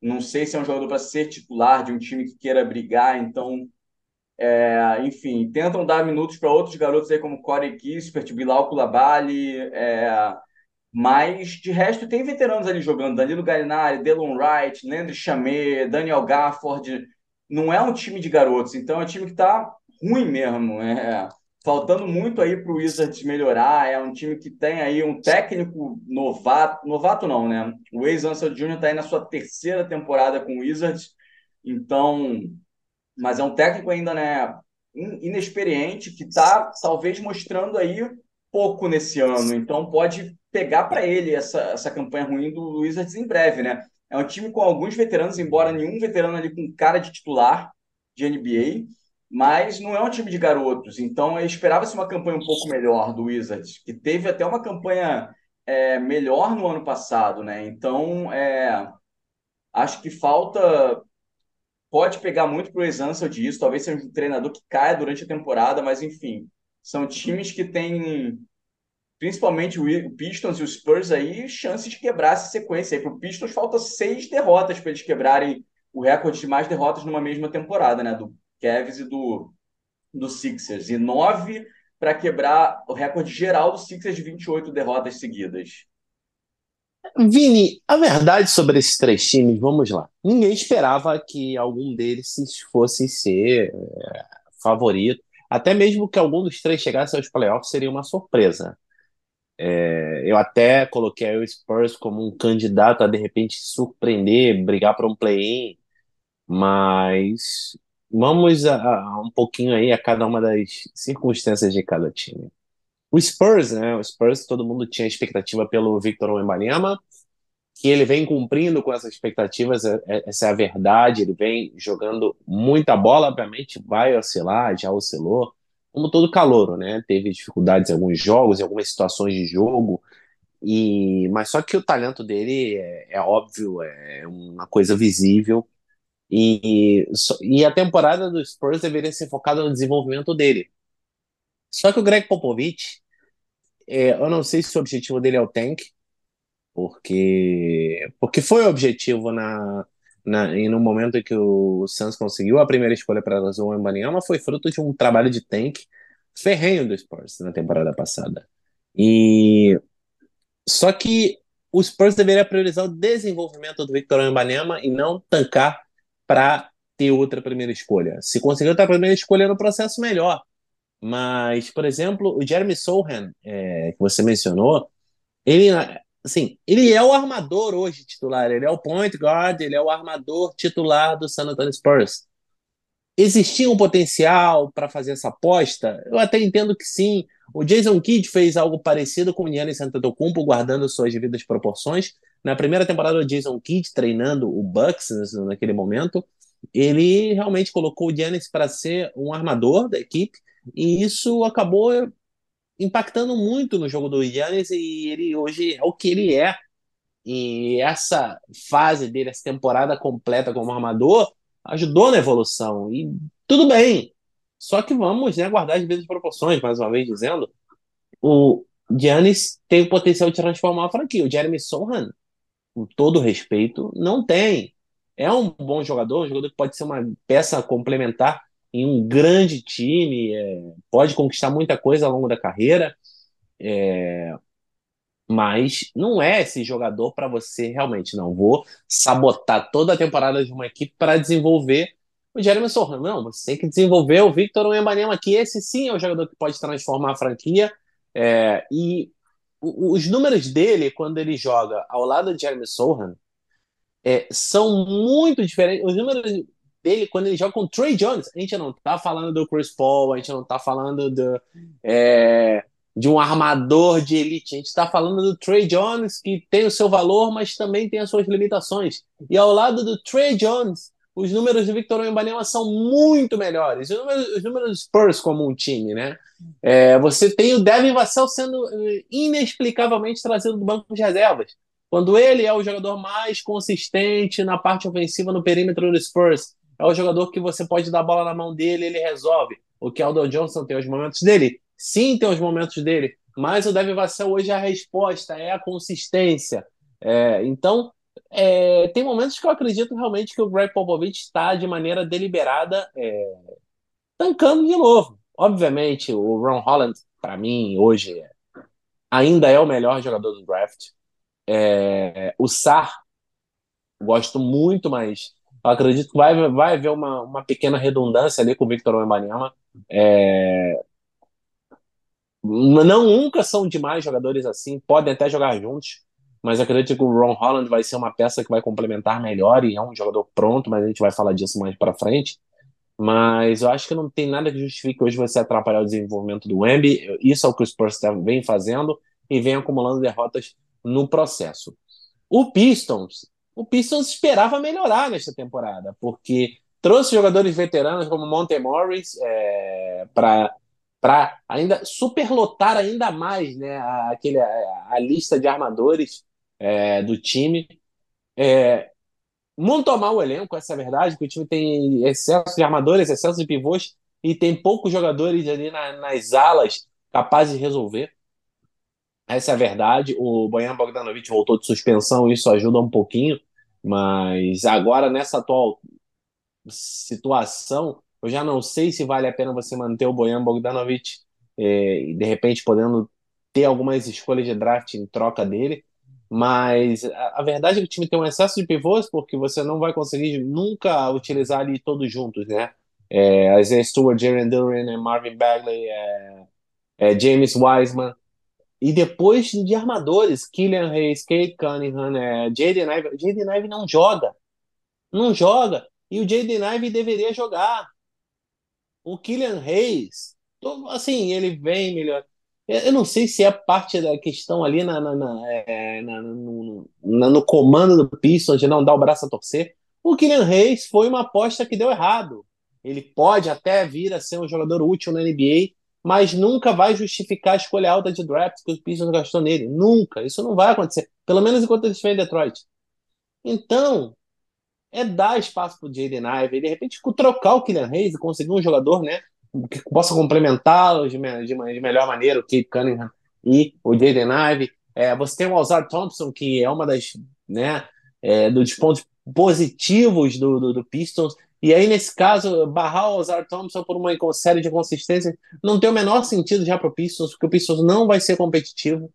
não sei se é um jogador para ser titular de um time que queira brigar. Então, é, enfim, tentam dar minutos para outros garotos aí como Corey Kispert, Bilal Koulibaly, é, Mas, de resto, tem veteranos ali jogando. Danilo Gallinari, Delon Wright, Landry Chamé, Daniel Gafford. Não é um time de garotos, então é um time que está ruim mesmo. É, faltando muito aí para o Wizards melhorar. É um time que tem aí um técnico novato. Novato não, né? O ex-Ansel Jr. está aí na sua terceira temporada com o Wizards. Então, mas é um técnico ainda, né? Inexperiente, que está talvez mostrando aí pouco nesse ano. Então pode pegar para ele essa, essa campanha ruim do Wizards em breve, né? É um time com alguns veteranos, embora nenhum veterano ali com cara de titular de NBA mas não é um time de garotos. Então, esperava-se uma campanha um pouco melhor do Wizards, que teve até uma campanha é, melhor no ano passado, né? Então, é, acho que falta. Pode pegar muito para o Exansel disso, talvez seja um treinador que caia durante a temporada, mas enfim, são times que têm, principalmente o Pistons e o Spurs aí, chances de quebrar essa sequência. Para o Pistons falta seis derrotas para eles quebrarem o recorde de mais derrotas numa mesma temporada, né? Do Cavs e do, do Sixers. E nove para quebrar o recorde geral do Sixers de 28 derrotas seguidas. Vini, a verdade sobre esses três times, vamos lá. Ninguém esperava que algum deles fosse ser é, favorito. Até mesmo que algum dos três chegasse aos playoffs seria uma surpresa. É, eu até coloquei o Spurs como um candidato a de repente surpreender, brigar para um play-in, mas Vamos a, a, um pouquinho aí a cada uma das circunstâncias de cada time. O Spurs, né? O Spurs, todo mundo tinha expectativa pelo Victor Wembanyama, que ele vem cumprindo com essas expectativas, é, é, essa é a verdade. Ele vem jogando muita bola, obviamente, vai oscilar, já oscilou, como todo calouro, né? Teve dificuldades em alguns jogos, em algumas situações de jogo, e mas só que o talento dele é, é óbvio, é uma coisa visível e, e a temporada do Spurs deveria ser focada no desenvolvimento dele. Só que o Greg Popovich, é, eu não sei se o objetivo dele é o tank, porque, porque foi o objetivo na, na, e no momento em que o Suns conseguiu a primeira escolha para o Embanyama foi fruto de um trabalho de tank ferrenho do Spurs na temporada passada. E só que o Spurs deveria priorizar o desenvolvimento do Victor Wembanyama e não tancar para ter outra primeira escolha. Se conseguir outra primeira escolha no processo, melhor. Mas, por exemplo, o Jeremy Sohan, é, que você mencionou, ele, assim, ele é o armador hoje titular, ele é o point guard, ele é o armador titular do San Antonio Spurs. Existia um potencial para fazer essa aposta? Eu até entendo que sim. O Jason Kidd fez algo parecido com o Giannis Antetokounmpo, guardando suas devidas proporções, na primeira temporada do Jason Kidd, treinando o Bucks naquele momento, ele realmente colocou o Giannis para ser um armador da equipe, e isso acabou impactando muito no jogo do Giannis, e ele hoje é o que ele é. E essa fase dele, essa temporada completa como armador, ajudou na evolução. E tudo bem. Só que vamos né, guardar as devidas proporções, mais uma vez dizendo. O Giannis tem o potencial de transformar a franquia. O Jeremy Sohan com todo respeito, não tem. É um bom jogador, um jogador que pode ser uma peça complementar em um grande time, é, pode conquistar muita coisa ao longo da carreira, é, mas não é esse jogador para você realmente, não vou sabotar toda a temporada de uma equipe para desenvolver o Jeremy Sohan. Não, você tem que desenvolver o Victor Wembanyama, que esse sim é o jogador que pode transformar a franquia, é, e os números dele, quando ele joga ao lado de Jeremy Sohan, é, são muito diferentes. Os números dele, quando ele joga com o Trey Jones, a gente não tá falando do Chris Paul, a gente não tá falando do, é, de um armador de elite, a gente tá falando do Trey Jones, que tem o seu valor, mas também tem as suas limitações. E ao lado do Trey Jones, os números de Victor Wembanyama são muito melhores. Os números, os números do Spurs como um time, né? É, você tem o Devin Vassell sendo eh, inexplicavelmente trazido do banco de reservas. Quando ele é o jogador mais consistente na parte ofensiva no perímetro do Spurs, é o jogador que você pode dar a bola na mão dele ele resolve. O que Aldo Johnson tem os momentos dele? Sim, tem os momentos dele. Mas o Devin Vassell hoje é a resposta, é a consistência. É, então, é, tem momentos que eu acredito realmente que o Greg Popovich está de maneira deliberada é, tancando de novo. Obviamente, o Ron Holland, para mim, hoje, ainda é o melhor jogador do draft. É, o Sar, gosto muito, mas acredito que vai, vai haver uma, uma pequena redundância ali com o Victor Wembanyama. É, não nunca são demais jogadores assim, podem até jogar juntos, mas acredito que o Ron Holland vai ser uma peça que vai complementar melhor e é um jogador pronto, mas a gente vai falar disso mais para frente. Mas eu acho que não tem nada que justifique hoje você atrapalhar o desenvolvimento do Wemby. Isso é o que o Spurs vem fazendo e vem acumulando derrotas no processo. O Pistons, o Pistons esperava melhorar nesta temporada, porque trouxe jogadores veteranos como Monte Morris é, para para ainda superlotar ainda mais né, a, aquele, a, a lista de armadores é, do time. É, montou mal o elenco, essa é a verdade, que o time tem excesso de armadores, excesso de pivôs e tem poucos jogadores ali na, nas alas capazes de resolver. Essa é a verdade. O Bojan Bogdanovic voltou de suspensão, isso ajuda um pouquinho, mas agora nessa atual situação, eu já não sei se vale a pena você manter o Bojan Bogdanovic é, de repente podendo ter algumas escolhas de draft em troca dele. Mas a, verdade é que o time tem um excesso de pivôs porque você não vai conseguir nunca utilizar ali todos juntos, né? É, Isaiah Stewart, Jaren Duran, é, Marvin Bagley, é, é, James Wiseman. E depois de armadores, Killian Hayes, Kate Cunningham, é, Jaden Ive. Jaden Ive não joga. Não joga. E o Jaden Ive deveria jogar. O Killian Hayes, assim, ele vem melhor. Eu não sei se é parte da questão ali na, na, na, é, na no, no, comando do Pistons de não dar o braço a torcer. O Killian Hayes foi uma aposta que deu errado. Ele pode até vir a ser um jogador útil na NBA, mas nunca vai justificar a escolha alta de draft que o Pistons gastou nele. Nunca. Isso não vai acontecer. Pelo menos enquanto ele estiver em Detroit. Então, é dar espaço para o Jaden Ive, de repente trocar o Kylian Hayes e conseguir um jogador né, que possa complementá-lo de, de, de, melhor maneira, o Kate Cunningham e o Jaden Ive. É, você tem o Alzar Thompson, que é uma das né, é, dos pontos positivos do, do, do, Pistons. E aí, nesse caso, barrar o Alzar Thompson por uma série de consistências não tem o menor sentido já para o Pistons, porque o Pistons não vai ser competitivo,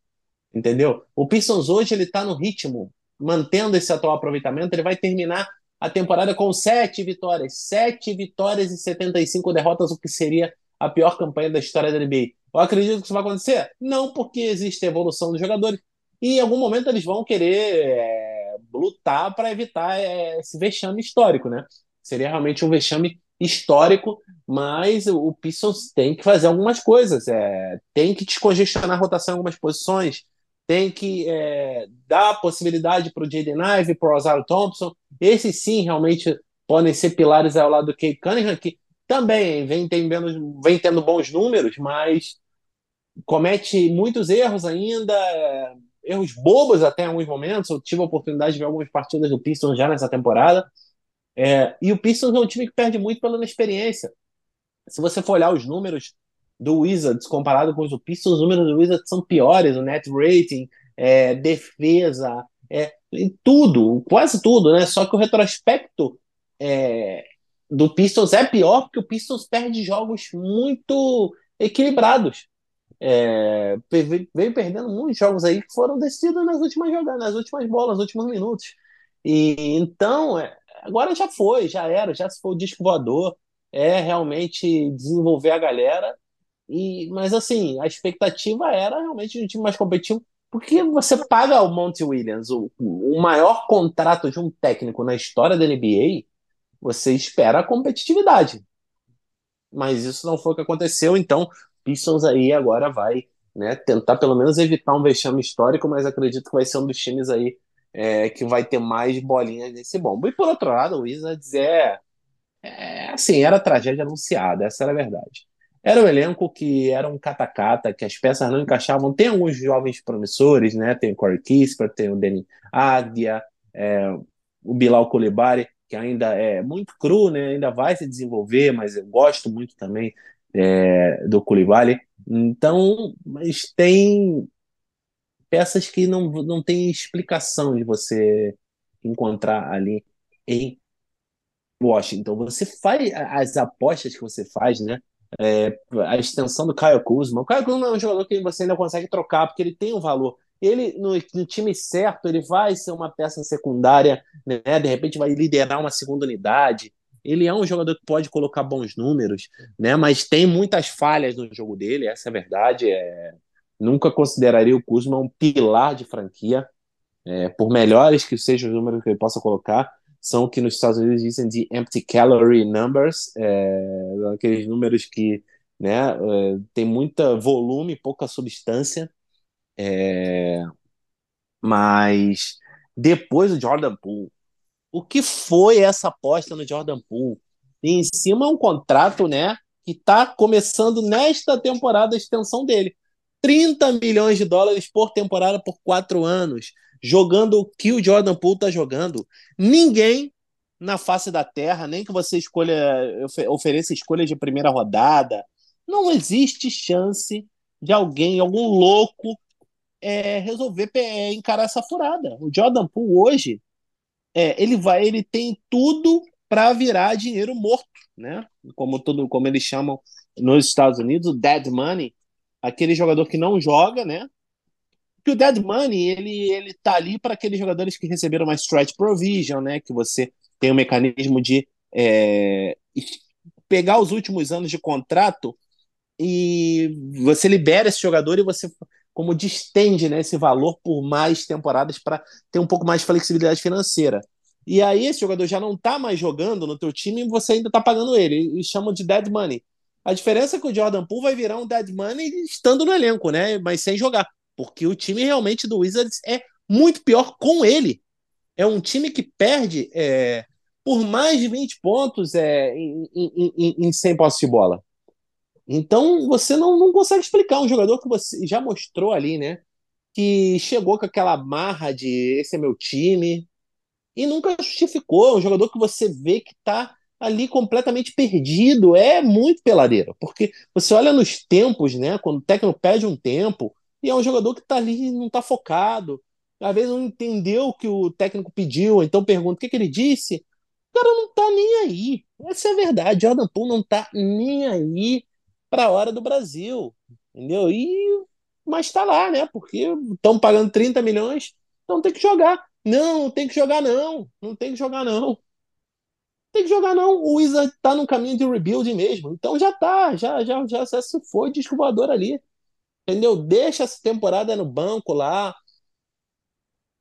entendeu? O Pistons hoje ele está no ritmo, mantendo esse atual aproveitamento, ele vai terminar a temporada com sete vitórias. Sete vitórias e 75 derrotas, o que seria a pior campanha da história da NBA. Eu acredito que isso vai acontecer? Não, porque existe evolução dos jogadores. E em algum momento eles vão querer é, lutar para evitar é, esse vexame histórico, né? Seria realmente um vexame histórico, mas o Pistons tem que fazer algumas coisas. É, tem que descongestionar a rotação em algumas posições, tem que é, dar possibilidade para o Jaden Ive, para o Rosario Thompson. Esses sim realmente podem ser pilares ao lado do Kate Cunningham, que também vem tendo, vem tendo bons números, mas comete muitos erros ainda, é, erros bobos até alguns momentos. Eu tive a oportunidade de ver algumas partidas do Pistons já nessa temporada. É, e o Pistons é um time que perde muito pela inexperiência. Se você for olhar os números do Wizards comparado com os Pistons, os números do Wizards são piores, o net rating, é, defesa, é, tudo, quase tudo, né? Só que o retrospecto é, do Pistons é pior porque o Pistons perde jogos muito equilibrados. É, veio perdendo muitos jogos aí que foram decididos nas últimas jogadas, nas últimas bolas, nos últimos minutos. E então, é, agora já foi, já era, já se foi o disco voador. É realmente desenvolver a galera e, mas assim, a expectativa era realmente de um time mais competitivo, porque você paga o Monty Williams, o, o maior contrato de um técnico na história da NBA, você espera a competitividade. Mas isso não foi o que aconteceu, então Pistons aí agora vai né, tentar pelo menos evitar um vexame histórico, mas acredito que vai ser um dos times aí é, que vai ter mais bolinhas nesse bombo. E por outro lado, o Wizards é, é assim, era tragédia anunciada, essa era a verdade. Era um elenco que era um catacata, que as peças não encaixavam. Tem alguns jovens promissores, né? Tem o Corey Kisper, tem o Denis Águia, é, o Bilal Coulibaly, que ainda é muito cru, né? Ainda vai se desenvolver, mas eu gosto muito também é, do Coulibaly. Então, mas tem peças que não, não tem explicação de você encontrar ali em Washington. Você faz as apostas que você faz, né? É, a extensão do Caio Kuzma. O Caio Kuzma é um jogador que você ainda consegue trocar, porque ele tem um valor. Ele, no, no, time certo, ele vai ser uma peça secundária, né? de repente vai liderar uma segunda unidade. Ele é um jogador que pode colocar bons números, né? mas tem muitas falhas no jogo dele, essa é a verdade. É... Nunca consideraria o Kuzma um pilar de franquia, é, por melhores que sejam os números que ele possa colocar são o que nos Estados Unidos dizem de empty calorie numbers, é, aqueles números que né, é, tem muita volume, pouca substância, é, mas depois do Jordan Poole, o que foi essa aposta no Jordan Poole? em cima um contrato, né, que está começando nesta temporada a extensão dele. 30 milhões de dólares por temporada por quatro anos jogando o que o Jordan Poole está jogando. Ninguém na face da terra, nem que você escolha ofereça escolhas de primeira rodada, não existe chance de alguém, algum louco, é, resolver é, encarar essa furada. O Jordan Poole hoje, é, ele vai, ele tem tudo para virar dinheiro morto, né? Como todo, como eles chamam nos Estados Unidos, o dead money, aquele jogador que não joga, né? Que o Dead Money ele ele tá ali para aqueles jogadores que receberam uma stretch provision, né? Que você tem um mecanismo de é, pegar os últimos anos de contrato e você libera esse jogador e você como distende né, esse valor por mais temporadas para ter um pouco mais de flexibilidade financeira. E aí esse jogador já não está mais jogando no teu time e você ainda está pagando ele. E chamam de dead money. A diferença é que o Jordan Poole vai virar um dead money estando no elenco, né? Mas sem jogar porque o time realmente do Wizards é muito pior com ele. É um time que perde é, por mais de 20 pontos é, em, em, em, em 100 postos de bola. Então você não, não consegue explicar um jogador que você já mostrou ali, né? Que chegou com aquela marra de esse é meu time e nunca justificou. É um jogador que você vê que está ali completamente perdido. É muito peladeiro, porque você olha nos tempos, né? Quando o técnico pede um tempo, e é um jogador que está ali, não está focado. Às vezes não entendeu o que o técnico pediu, então pergunta o que, que ele disse. O cara não está nem aí. Essa é a verdade. Jordan Poole não está nem aí para a hora do Brasil. Entendeu? E mas está lá, né? Porque estão pagando 30 milhões, então tem que jogar. Não, não tem que jogar, não. Não tem que jogar, não. Tem que jogar, não. O Wizard tá no caminho de rebuild mesmo. Então já tá, já, já, já, se foi de ali. Entendeu? Deixa essa temporada no banco lá.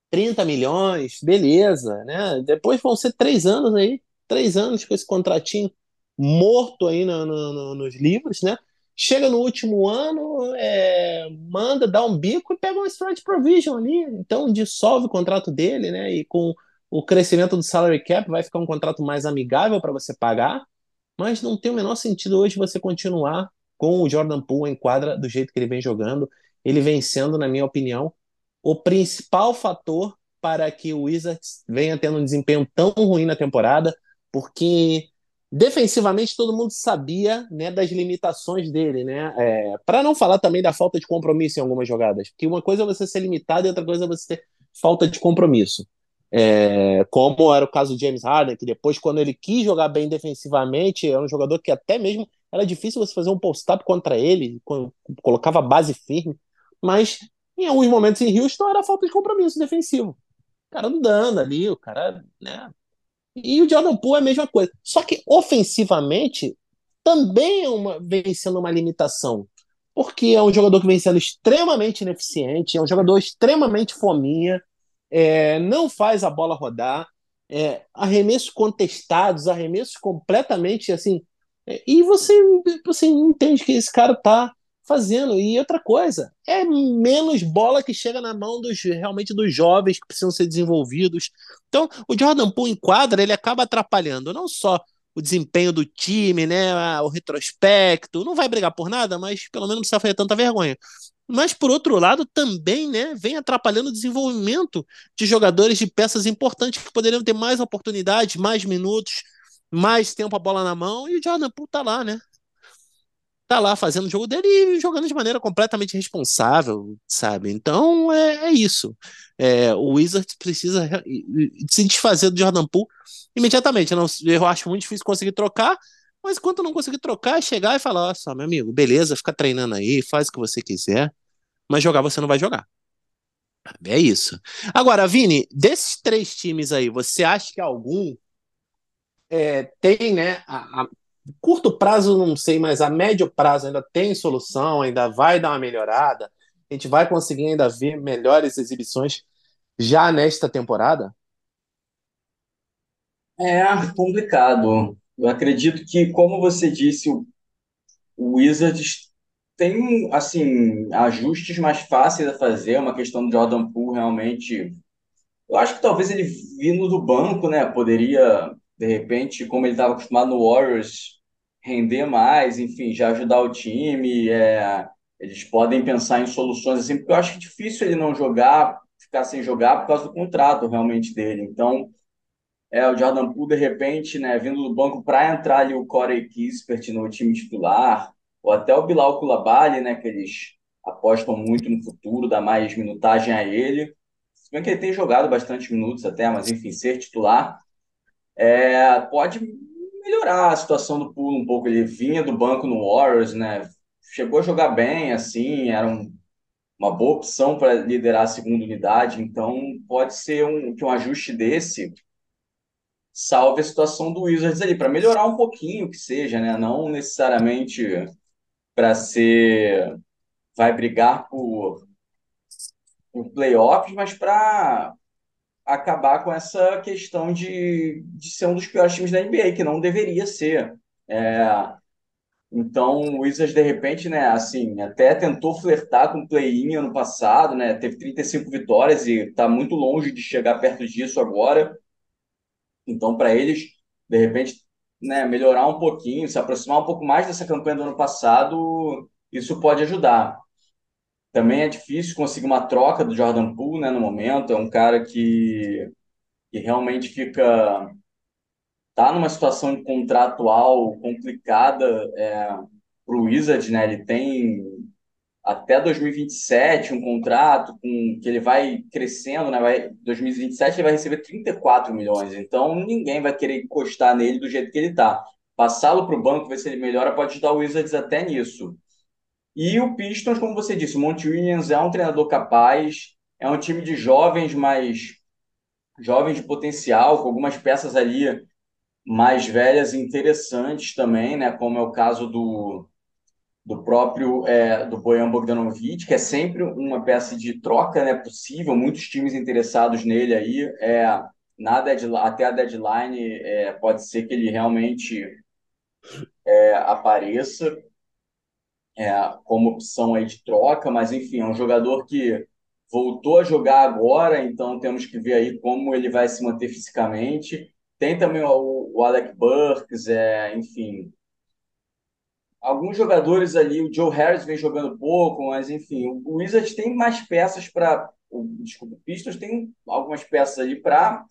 30 milhões, beleza, né? Depois vão ser três anos aí, três anos com esse contratinho morto aí no, no, no, nos livros, né? Chega no último ano, é, manda, dá um bico e pega um strike provision ali. Então dissolve o contrato dele, né? E com o crescimento do salary cap vai ficar um contrato mais amigável para você pagar. Mas não tem o menor sentido hoje você continuar com o Jordan Poole em quadra do jeito que ele vem jogando, ele vem sendo, na minha opinião, o principal fator para que o Wizards venha tendo um desempenho tão ruim na temporada, porque defensivamente todo mundo sabia né, das limitações dele, né? É, para não falar também da falta de compromisso em algumas jogadas, porque uma coisa é você ser limitado e outra coisa é você ter falta de compromisso. É, como era o caso do James Harden, que depois, quando ele quis jogar bem defensivamente, era um jogador que até mesmo era difícil você fazer um post-up contra ele, colocava base firme, mas em alguns momentos em Houston era falta de compromisso defensivo. O cara andando ali, o cara, né? E o Jordan Poole é a mesma coisa. Só que ofensivamente também é uma, vem sendo uma limitação. Porque é um jogador que vem sendo extremamente ineficiente, é um jogador extremamente fominha, é, não faz a bola rodar, é, arremessos contestados, arremessos completamente assim e você, você entende que esse cara tá fazendo. E outra coisa, é menos bola que chega na mão dos realmente dos jovens que precisam ser desenvolvidos. Então, o Jordan Poole em quadra, ele acaba atrapalhando não só o desempenho do time, né, o retrospecto, não vai brigar por nada, mas pelo menos não precisa fazer tanta vergonha. Mas por outro lado, também, né, vem atrapalhando o desenvolvimento de jogadores de peças importantes que poderiam ter mais oportunidades, mais minutos, mais tempo a bola na mão e o Jordan Poole tá lá, né? Tá lá fazendo o jogo dele e jogando de maneira completamente responsável, sabe? Então é, é isso. É, o Wizards precisa se desfazer do Jordan Poole imediatamente. Eu, não, eu acho muito difícil conseguir trocar, Mas enquanto não conseguir trocar, é chegar e falar: Ó, só, meu amigo, beleza, fica treinando aí, faz o que você quiser, mas jogar você não vai jogar. É isso. Agora, Vini, desses três times aí, você acha que algum é, tem, né? A, a, curto prazo, não sei, mas a médio prazo ainda tem solução, ainda vai dar uma melhorada. A gente vai conseguir ainda ver melhores exibições já nesta temporada? É complicado. Eu acredito que, como você disse, o, Wizards tem assim ajustes mais fáceis a fazer. É uma questão do Jordan Poole realmente. Eu acho que talvez ele vindo do banco, né, poderia de repente, como ele estava acostumado no Warriors, render mais, enfim, já ajudar o time. É, eles podem pensar em soluções assim, porque eu acho difícil ele não jogar, ficar sem jogar por causa do contrato realmente dele. Então, é, o Jordan Poole, de repente, né, vindo do banco para entrar ali o Corey Kispert no time titular, ou até o Bilal Coulibaly, né, que eles apostam muito no futuro, dá mais minutagem a ele. Se bem que ele tem jogado bastante minutos até, mas enfim, ser titular é, pode melhorar a situação do Poole um pouco. Ele vinha do banco no Warriors, né? Chegou a jogar bem, assim, era um, uma boa opção para liderar a segunda unidade. Então, pode ser um, que um ajuste desse salve a situação do Wizards ali, para melhorar um pouquinho que seja, né? Não necessariamente para ser. vai brigar por, por playoffs, mas para acabar com essa questão de, de ser um dos piores times da NBA, que não deveria ser. É, então, o Wizards, de repente, né, assim, até tentou flertar com o play-in ano passado, né, teve 35 vitórias e está muito longe de chegar perto disso agora. Então, para eles, de repente, né, melhorar um pouquinho, se aproximar um pouco mais dessa campanha do ano passado, isso pode ajudar. Também é difícil conseguir uma troca do Jordan Poole, né, no momento. É um cara que, que realmente fica tá numa situação contratual complicada é, para o Wizard, né? Ele tem até 2027 um contrato com que ele vai crescendo, né? Vai 2027 ele vai receber 34 milhões. Então ninguém vai querer encostar nele do jeito que ele tá. Passá-lo para o banco, ver se ele melhora, pode ajudar o Wizards até nisso. E o Pistons, como você disse, o Monte Williams é um treinador capaz, é um time de jovens, mas jovens de potencial, com algumas peças ali mais velhas e interessantes também, né? Como é o caso do, do próprio é, do Bojan Bogdanovic, que é sempre uma peça de troca, né? Possível, muitos times interessados nele aí. É, na deadline, até a deadline é, pode ser que ele realmente é, apareça é, como opção aí de troca, mas enfim, é um jogador que voltou a jogar agora, então temos que ver aí como ele vai se manter fisicamente. Tem também o, o Alec Burks, é, enfim, alguns jogadores ali, o Joe Harris vem jogando pouco, mas enfim, o Wizards tem mais peças para, desculpa, o Pistons tem algumas peças ali para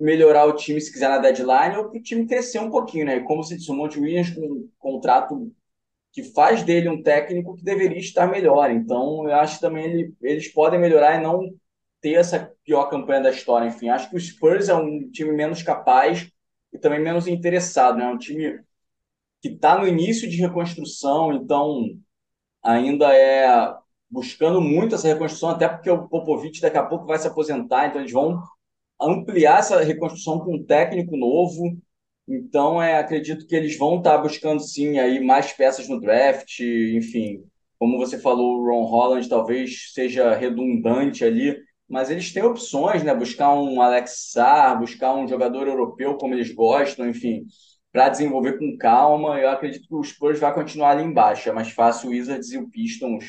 melhorar o time se quiser na deadline ou para o time crescer um pouquinho, né? Como se disse, o Monte Williams com um contrato que faz dele um técnico que deveria estar melhor. Então, eu acho que também ele, eles podem melhorar e não ter essa pior campanha da história. Enfim, acho que o Spurs é um time menos capaz e também menos interessado. Né? É um time que está no início de reconstrução, então ainda é buscando muito essa reconstrução, até porque o Popovich daqui a pouco vai se aposentar, então eles vão ampliar essa reconstrução com um técnico novo então, é, acredito que eles vão estar buscando sim aí mais peças no draft, enfim, como você falou, o Ron Holland talvez seja redundante ali, mas eles têm opções, né? Buscar um Alex Sarr, buscar um jogador europeu como eles gostam, enfim, para desenvolver com calma. Eu acredito que o Spurs vai continuar ali embaixo. É mais fácil o Wizards e o Pistons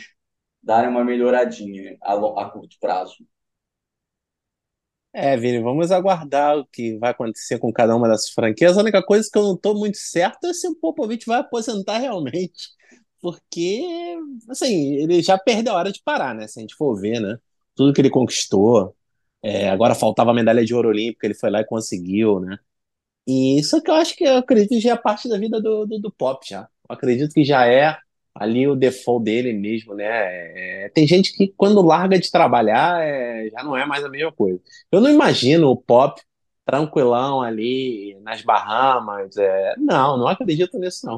darem uma melhoradinha a, a curto prazo. É, Vini, vamos aguardar o que vai acontecer com cada uma dessas franquias. A única coisa que eu não estou muito certo é se o Popovich vai aposentar realmente. *laughs* Porque, assim, ele já perdeu a hora de parar, né? Se a gente for ver, né? Tudo que ele conquistou. É, agora faltava a medalha de ouro olímpica, ele foi lá e conseguiu, né? E isso que eu acho que eu acredito que já é parte da vida do, do, do Pop, já. Eu acredito que já é ali o default dele mesmo, né? É, tem gente que quando larga de trabalhar é, já não é mais a mesma coisa. Eu não imagino o Pop tranquilão ali nas Bahamas. É... Não, não acredito nisso, não.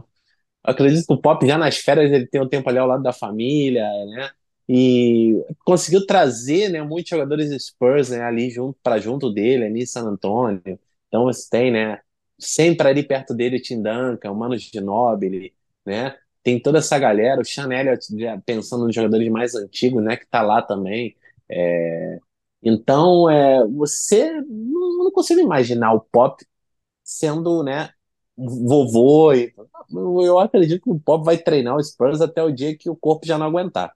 Eu acredito que o Pop já nas férias ele tem um tempo ali ao lado da família, né? E conseguiu trazer, né, muitos jogadores Spurs, né, ali junto para junto dele, ali em San Antonio. Então você tem, né, sempre ali perto dele o Tim Duncan, o Mano Ginobili, né? Tem toda essa galera, o Elliott, pensando nos jogadores mais antigos, né, que tá lá também. É... Então, é, você não, não consigo imaginar o Pop sendo, né, vovô. E... Eu acredito que o Pop vai treinar o Spurs até o dia que o corpo já não aguentar.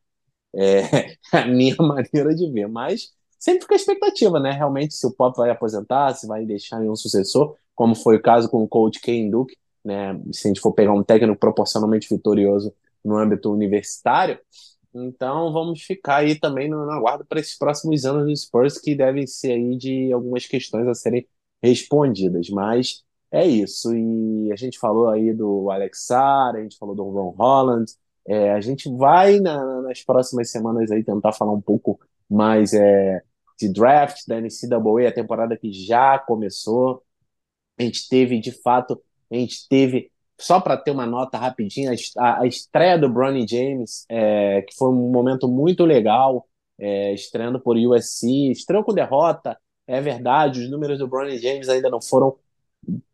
É *laughs* a minha *laughs* maneira de ver. Mas sempre fica a expectativa, né? Realmente, se o Pop vai aposentar, se vai deixar em um sucessor, como foi o caso com o coach Ken Duke, né? Se a gente for pegar um técnico proporcionalmente vitorioso no âmbito universitário. Então vamos ficar aí também no, no aguardo para esses próximos anos do Spurs, que devem ser aí de algumas questões a serem respondidas. Mas é isso. E a gente falou aí do Alex Sara, a gente falou do Ron Holland. É, a gente vai na, nas próximas semanas aí tentar falar um pouco mais é, de draft da NCAA, a temporada que já começou. A gente teve, de fato, a gente teve, só para ter uma nota rapidinha, a, a estreia do Bronny James, é, que foi um momento muito legal, é, estreando por USC, estreou com derrota, é verdade, os números do Bronny James ainda não foram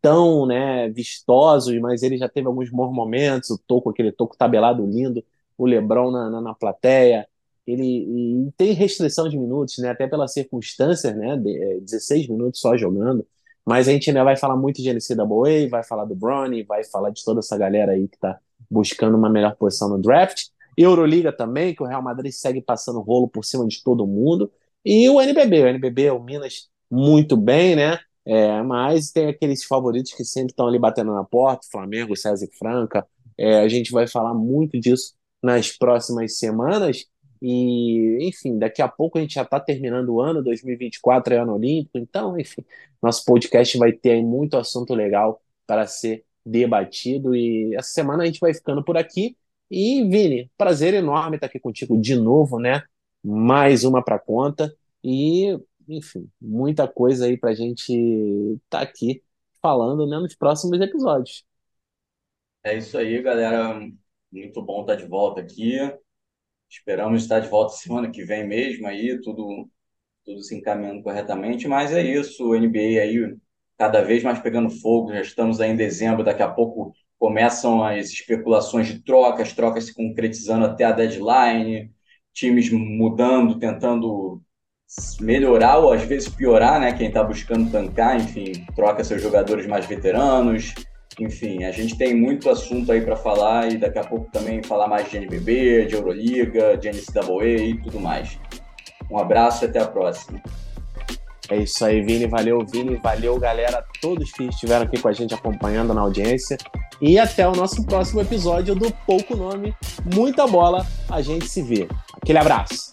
tão né, vistosos, mas ele já teve alguns bons momentos, o toco, aquele toco tabelado lindo, o Lebron na, na, na plateia, ele tem restrição de minutos, né, até pelas circunstâncias, né, de, 16 é, minutos só jogando, mas a gente ainda vai falar muito de NCAA, vai falar do Bronny, vai falar de toda essa galera aí que está buscando uma melhor posição no draft, Euroliga também, que o Real Madrid segue passando rolo por cima de todo mundo, e o NBB, o NBB, o Minas muito bem, né, é, mas tem aqueles favoritos que sempre estão ali batendo na porta, Flamengo, César e Franca. É, a gente vai falar muito disso nas próximas semanas. E, enfim, daqui a pouco a gente já está terminando o ano, 2024 é ano olímpico, então, enfim, nosso podcast vai ter muito assunto legal para ser debatido. E essa semana a gente vai ficando por aqui. E, Vini, prazer enorme estar aqui contigo de novo, né? Mais uma para conta. E enfim, muita coisa aí para a gente estar tá aqui falando né, nos próximos episódios. É isso aí, galera. Muito bom estar de volta aqui. Esperamos estar de volta *laughs* semana que vem mesmo aí, tudo, tudo se encaminhando corretamente, mas é isso, o NBA aí cada vez mais pegando fogo, já estamos aí em dezembro, daqui a pouco começam as especulações de trocas, trocas se concretizando até a deadline, times mudando, tentando melhorar ou às vezes piorar, né? Quem está buscando tancar, enfim, troca seus jogadores mais veteranos. Enfim, a gente tem muito assunto aí para falar e daqui a pouco também falar mais de NBB, de Euroliga, de NCAA e tudo mais. Um abraço e até a próxima. É isso aí, Vini. Valeu, Vini. Valeu, galera. Todos que estiveram aqui com a gente acompanhando na audiência. E até o nosso próximo episódio do Pouco Nome, Muita Bola. A gente se vê. Aquele abraço.